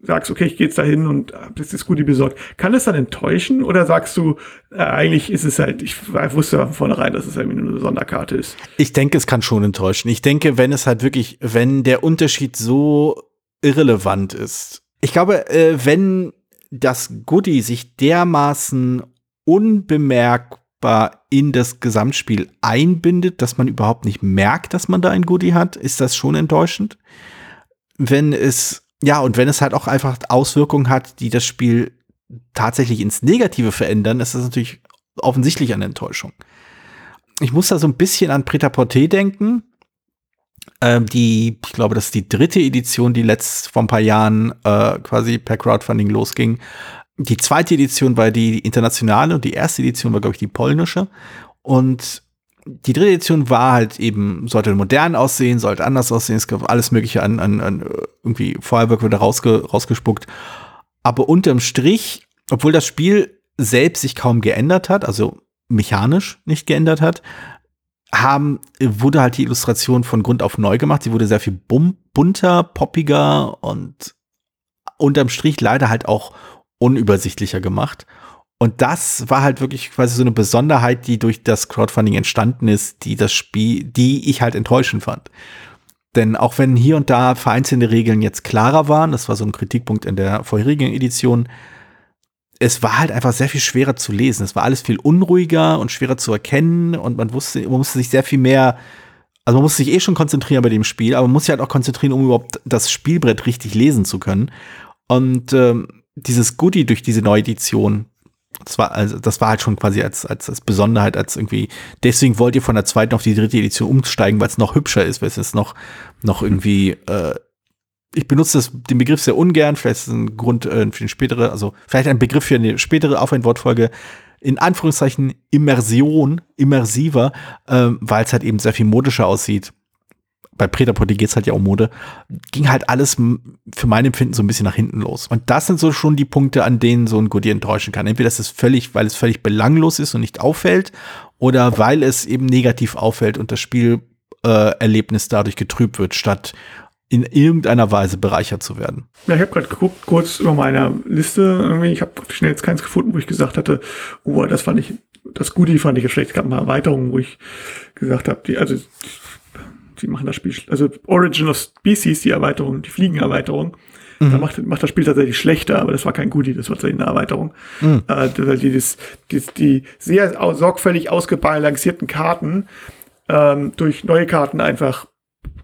sagst, okay, ich gehe jetzt da hin und hab jetzt das Goodie besorgt. Kann das dann enttäuschen oder sagst du, äh, eigentlich ist es halt, ich wusste von vornherein, dass es irgendwie nur eine Sonderkarte ist? Ich denke, es kann schon enttäuschen. Ich denke, wenn es halt wirklich, wenn der Unterschied so irrelevant ist. Ich glaube, äh, wenn das Goodie sich dermaßen unbemerkbar in das Gesamtspiel einbindet, dass man überhaupt nicht merkt, dass man da ein Goodie hat, ist das schon enttäuschend. Wenn es, ja, und wenn es halt auch einfach Auswirkungen hat, die das Spiel tatsächlich ins Negative verändern, ist das natürlich offensichtlich eine Enttäuschung. Ich muss da so ein bisschen an Preta Porte denken. Ähm, die, ich glaube, das ist die dritte Edition, die letzt vor ein paar Jahren äh, quasi per Crowdfunding losging. Die zweite Edition war die internationale und die erste Edition war, glaube ich, die polnische. Und die dritte Edition war halt eben, sollte modern aussehen, sollte anders aussehen, es gab alles Mögliche an, an, an irgendwie Feuerwerk wieder rausge, rausgespuckt. Aber unterm Strich, obwohl das Spiel selbst sich kaum geändert hat, also mechanisch nicht geändert hat, haben, wurde halt die Illustration von Grund auf neu gemacht. Sie wurde sehr viel bunter, poppiger und unterm Strich leider halt auch unübersichtlicher gemacht. Und das war halt wirklich quasi so eine Besonderheit, die durch das Crowdfunding entstanden ist, die das Spiel, die ich halt enttäuschend fand. Denn auch wenn hier und da vereinzelte Regeln jetzt klarer waren, das war so ein Kritikpunkt in der vorherigen Edition, es war halt einfach sehr viel schwerer zu lesen. Es war alles viel unruhiger und schwerer zu erkennen und man wusste, man musste sich sehr viel mehr, also man musste sich eh schon konzentrieren bei dem Spiel, aber man muss sich halt auch konzentrieren, um überhaupt das Spielbrett richtig lesen zu können. Und ähm, dieses Goodie durch diese Neuedition, das war, also das war halt schon quasi als, als, als Besonderheit, als irgendwie, deswegen wollt ihr von der zweiten auf die dritte Edition umsteigen, weil es noch hübscher ist, weil es ist noch, noch irgendwie äh, ich benutze das, den Begriff sehr ungern, vielleicht ist es ein Grund äh, für eine spätere, also vielleicht ein Begriff für eine spätere Aufwendwortfolge, in Anführungszeichen Immersion, immersiver, äh, weil es halt eben sehr viel modischer aussieht. Bei Predaporti geht es halt ja um Mode. Ging halt alles für mein Empfinden so ein bisschen nach hinten los. Und das sind so schon die Punkte, an denen so ein Goodie enttäuschen kann. Entweder ist es völlig, weil es völlig belanglos ist und nicht auffällt, oder weil es eben negativ auffällt und das Spielerlebnis dadurch getrübt wird, statt in irgendeiner Weise bereichert zu werden. Ja, ich habe gerade geguckt, kurz über meine Liste. Irgendwie, ich habe schnell jetzt keins gefunden, wo ich gesagt hatte, oh, das fand ich, das Goodie fand ich jetzt schlecht. Es gab ein paar Erweiterungen, wo ich gesagt habe, die, also die machen das Spiel, also Origin of Species, die Erweiterung, die Fliegenerweiterung, mhm. da macht, macht das Spiel tatsächlich schlechter, aber das war kein Goodie, das war tatsächlich eine Erweiterung. Mhm. Äh, die, die, die, die sehr sorgfältig ausgebalancierten Karten ähm, durch neue Karten einfach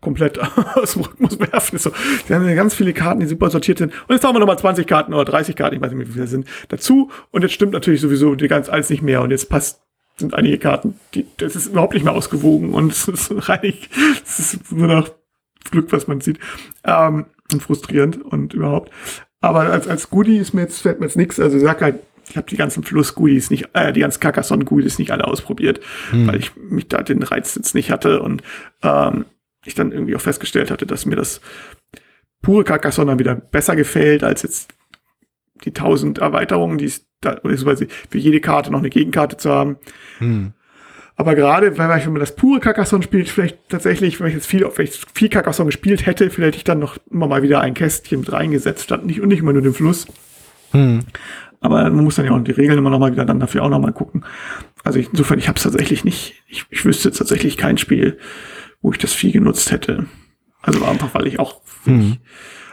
komplett (laughs) aus dem Rhythmus werfen. So, sie haben ganz viele Karten, die super sortiert sind. Und jetzt haben wir nochmal 20 Karten oder 30 Karten, ich weiß nicht, wie viele sind, dazu. Und jetzt stimmt natürlich sowieso die ganz alles nicht mehr. Und jetzt passt sind einige Karten, die, das ist überhaupt nicht mehr ausgewogen und es ist (laughs) reinig, es ist nur noch Glück, was man sieht. Ähm, und frustrierend und überhaupt. Aber als, als Goodie ist mir jetzt, fällt mir jetzt nichts. Also ich sag halt, ich habe die ganzen Fluss-Goodies nicht, äh, die ganzen Carcassonne-Goodies nicht alle ausprobiert, hm. weil ich mich da den Reiz jetzt nicht hatte und ähm, ich dann irgendwie auch festgestellt hatte, dass mir das pure Carcassonne dann wieder besser gefällt als jetzt die tausend Erweiterungen, die es da, beziehungsweise für jede Karte noch eine Gegenkarte zu haben. Hm. Aber gerade, weil wenn man das pure Carcassonne spielt, vielleicht tatsächlich, wenn ich jetzt viel, wenn ich viel Carcassonne gespielt hätte, vielleicht ich dann noch immer mal wieder ein Kästchen mit reingesetzt, statt nicht und nicht immer nur den Fluss. Hm. Aber man muss dann ja auch die Regeln immer noch mal wieder dann dafür auch noch mal gucken. Also ich, insofern, ich habe es tatsächlich nicht. Ich, ich wüsste jetzt tatsächlich kein Spiel, wo ich das viel genutzt hätte. Also einfach, weil ich auch. Hm.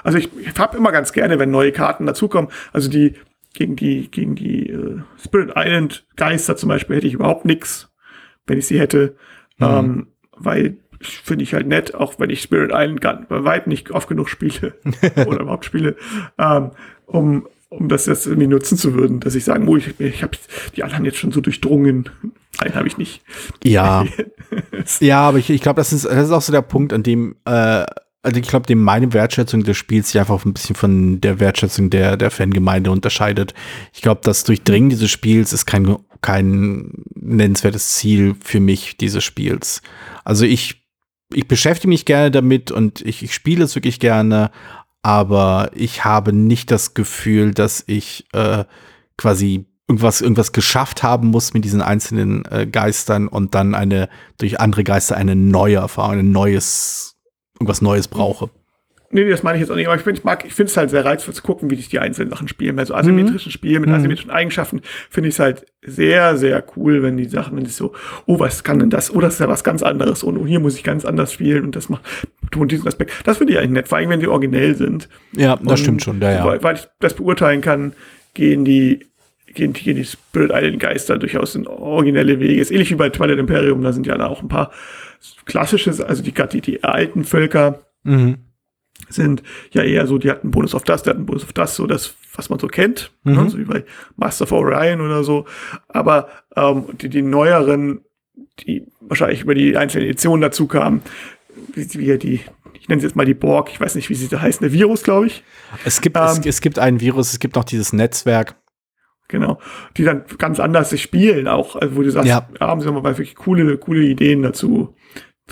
also ich, ich habe immer ganz gerne, wenn neue Karten dazukommen. Also die gegen die gegen die äh, Spirit Island Geister zum Beispiel hätte ich überhaupt nichts, wenn ich sie hätte, mhm. ähm, weil finde ich halt nett, auch wenn ich Spirit Island gar, bei weitem nicht oft genug spiele (laughs) oder überhaupt spiele, ähm, um um das jetzt irgendwie nutzen zu würden, dass ich sagen, oh, ich, ich habe die anderen jetzt schon so durchdrungen. Nein, habe ich nicht. Ja. (laughs) ja, aber ich, ich glaube, das ist, das ist auch so der Punkt, an dem, äh, also ich glaube, dem meine Wertschätzung des Spiels sich einfach ein bisschen von der Wertschätzung der, der Fangemeinde unterscheidet. Ich glaube, das Durchdringen dieses Spiels ist kein, kein nennenswertes Ziel für mich dieses Spiels. Also ich, ich beschäftige mich gerne damit und ich, ich spiele es wirklich gerne, aber ich habe nicht das Gefühl, dass ich äh, quasi irgendwas, irgendwas geschafft haben muss mit diesen einzelnen äh, Geistern und dann eine durch andere Geister eine neue Erfahrung, ein neues, irgendwas Neues brauche. Nee, das meine ich jetzt auch nicht, aber ich, find, ich mag, ich finde es halt sehr reizvoll zu gucken, wie sich die einzelnen Sachen spielen. Bei so asymmetrischen mhm. Spielen mit mhm. asymmetrischen Eigenschaften finde ich es halt sehr, sehr cool, wenn die Sachen, wenn die so, oh, was kann denn das? Oh, das ist ja was ganz anderes und oh, hier muss ich ganz anders spielen und das macht, betont diesen Aspekt. Das finde ich eigentlich nett, vor allem wenn die originell sind. Ja, das und, stimmt schon, ja, ja. Weil, weil ich das beurteilen kann, gehen die, gehen, gehen die Spirit Island Geister durchaus in originelle Wege. Ist ähnlich wie bei Twilight Imperium, da sind ja auch ein paar klassische, also die, die, die alten Völker, mhm sind ja eher so, die hatten einen Bonus auf das, die hatten einen Bonus auf das, so das, was man so kennt, ne? mhm. ne? so wie bei Master of Orion oder so. Aber ähm, die, die neueren, die wahrscheinlich über die einzelnen Editionen dazu kamen, wie, wie die, ich nenne sie jetzt mal die Borg, ich weiß nicht, wie sie da heißen, der Virus, glaube ich. Es gibt, ähm, es, es gibt einen Virus, es gibt noch dieses Netzwerk. Genau, die dann ganz anders sich spielen auch, also wo du sagst, ja. haben sie mal wirklich coole, coole Ideen dazu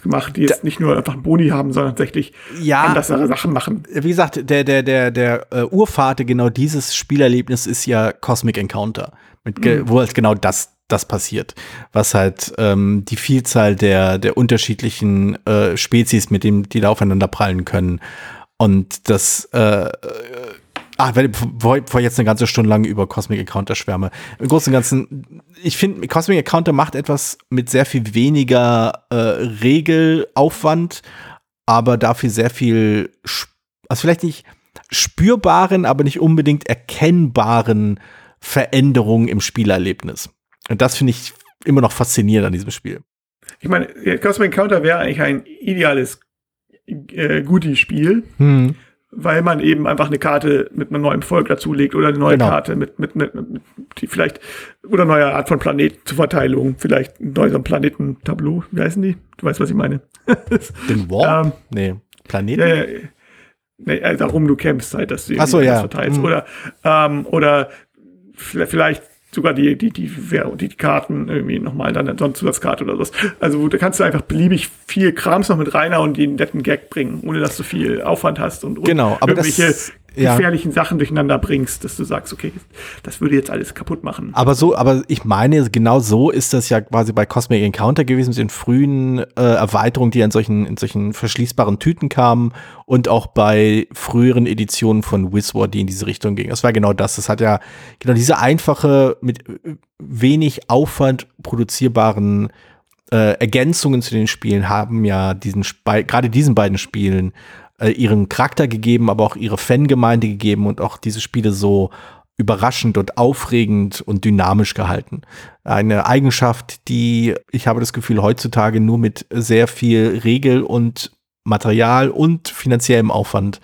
gemacht, die jetzt da, nicht nur einfach einen Boni haben, sondern tatsächlich ja, andere Sachen machen. Wie gesagt, der, der, der, der uh, Urvater genau dieses Spielerlebnis ist ja Cosmic Encounter, mit mhm. wo halt genau das das passiert, was halt ähm, die Vielzahl der der unterschiedlichen äh, Spezies, mit denen die da aufeinander prallen können und das äh, Ah, bevor ich jetzt eine ganze Stunde lang über Cosmic Encounter schwärme. Im Großen und Ganzen, ich finde, Cosmic Encounter macht etwas mit sehr viel weniger äh, Regelaufwand, aber dafür sehr viel, also vielleicht nicht spürbaren, aber nicht unbedingt erkennbaren Veränderungen im Spielerlebnis. Und das finde ich immer noch faszinierend an diesem Spiel. Ich meine, Cosmic Encounter wäre eigentlich ein ideales äh, Goodie-Spiel. Hm weil man eben einfach eine Karte mit einem neuen Volk dazulegt oder eine neue genau. Karte mit, mit, mit, mit, die vielleicht, oder eine neue Art von Planeten zur Verteilung, vielleicht ein neues Planetentableau, wie heißen die? Du weißt, was ich meine. (laughs) Den Warp? ähm, nee, Planeten? Ja, ja, nee, also darum du kämpfst halt, dass du Ach so, ja. verteilst. Mhm. Oder, ähm, oder vielleicht sogar die, die, die, die, die Karten irgendwie nochmal dann eine Zusatzkarte oder sowas. Also da kannst du einfach beliebig viel Krams noch mit reinhauen und den netten Gag bringen, ohne dass du viel Aufwand hast und, und genau, aber irgendwelche das, gefährlichen ja. Sachen durcheinander bringst, dass du sagst, okay, das würde jetzt alles kaputt machen. Aber so, aber ich meine, genau so ist das ja quasi bei Cosmic Encounter gewesen, mit den frühen äh, Erweiterungen, die in solchen, in solchen verschließbaren Tüten kamen und auch bei früheren Editionen von Wizward, die in diese Richtung gingen. Das war genau das. Das hat ja genau diese einfache, mit wenig Aufwand produzierbaren äh, Ergänzungen zu den Spielen haben ja diesen gerade diesen beiden Spielen äh, ihren Charakter gegeben, aber auch ihre Fangemeinde gegeben und auch diese Spiele so überraschend und aufregend und dynamisch gehalten. Eine Eigenschaft, die ich habe das Gefühl heutzutage nur mit sehr viel Regel und Material und finanziellem Aufwand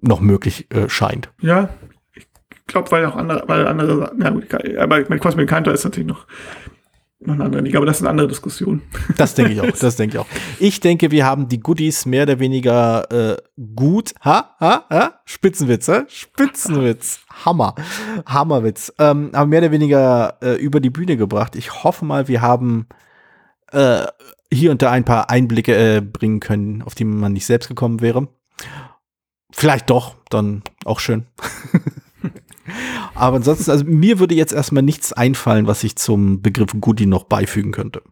noch möglich äh, scheint. Ja, ich glaube, weil auch andere, weil andere, gut, aber mein Cosmic Encounter ist natürlich noch noch eine andere Liga, aber das ist eine andere Diskussion. Das denke ich auch, (laughs) das denke ich auch. Ich denke, wir haben die Goodies mehr oder weniger äh, gut, ha, ha, ha, Spitzenwitz, äh? Spitzenwitz, Hammer, Hammerwitz, ähm, aber mehr oder weniger äh, über die Bühne gebracht. Ich hoffe mal, wir haben äh, hier und da ein paar Einblicke äh, bringen können, auf die man nicht selbst gekommen wäre. Vielleicht doch, dann auch schön. (laughs) Aber ansonsten, also mir würde jetzt erstmal nichts einfallen, was ich zum Begriff Goodie noch beifügen könnte.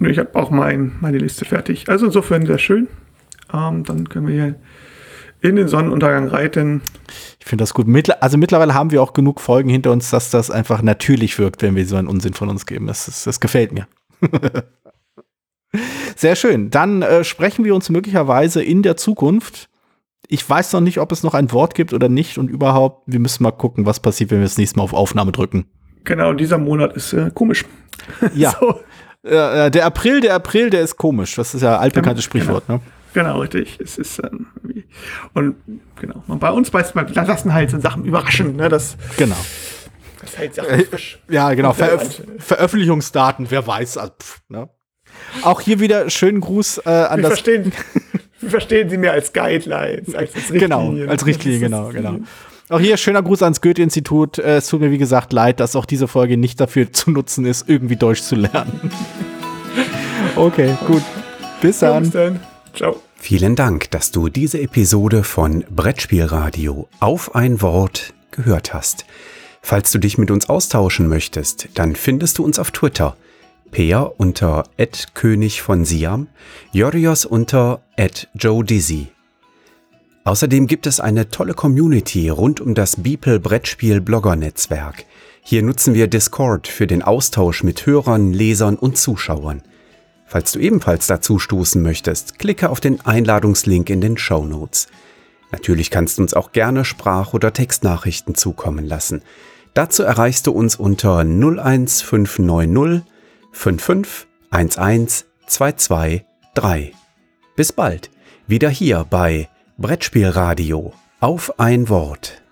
Ich habe auch mein, meine Liste fertig. Also insofern sehr schön. Ähm, dann können wir hier in den Sonnenuntergang reiten. Ich finde das gut. Mittler also mittlerweile haben wir auch genug Folgen hinter uns, dass das einfach natürlich wirkt, wenn wir so einen Unsinn von uns geben. Das, das, das gefällt mir. (laughs) Sehr schön. Dann äh, sprechen wir uns möglicherweise in der Zukunft ich weiß noch nicht, ob es noch ein Wort gibt oder nicht und überhaupt, wir müssen mal gucken, was passiert, wenn wir das nächste Mal auf Aufnahme drücken. Genau, dieser Monat ist äh, komisch. (laughs) Ja. so. äh, der April, der April, der ist komisch. Das ist ja altbekanntes genau, Sprichwort, genau. ne? Genau, richtig. Es ist ähm, und genau. Und bei uns weiß man, da lassen halt so Sachen überraschen, ne? Das, genau. Das hält Sachen frisch. Äh, ja, genau. Veröf Veröffentlichungsdaten, wer weiß. Also, pff, ne? Auch hier wieder schönen Gruß äh, an Wir das. Verstehen, (laughs) verstehen Sie mir als Guidelines, als, als Genau, als Richtlinie, genau, genau. Auch hier schöner Gruß ans Goethe-Institut. Äh, es tut mir, wie gesagt, leid, dass auch diese Folge nicht dafür (laughs) zu nutzen ist, irgendwie Deutsch zu lernen. (laughs) okay, gut. Bis dann. Ja, bis dann. Ciao. Vielen Dank, dass du diese Episode von Brettspielradio auf ein Wort gehört hast. Falls du dich mit uns austauschen möchtest, dann findest du uns auf Twitter Peer unter König von Siam, Jorios unter Joe Dizzy. Außerdem gibt es eine tolle Community rund um das Beeple Brettspiel Blogger Netzwerk. Hier nutzen wir Discord für den Austausch mit Hörern, Lesern und Zuschauern. Falls du ebenfalls dazu stoßen möchtest, klicke auf den Einladungslink in den Show Notes. Natürlich kannst du uns auch gerne Sprach- oder Textnachrichten zukommen lassen. Dazu erreichst du uns unter 01590 55 11 22 3. Bis bald, wieder hier bei Brettspielradio auf ein Wort.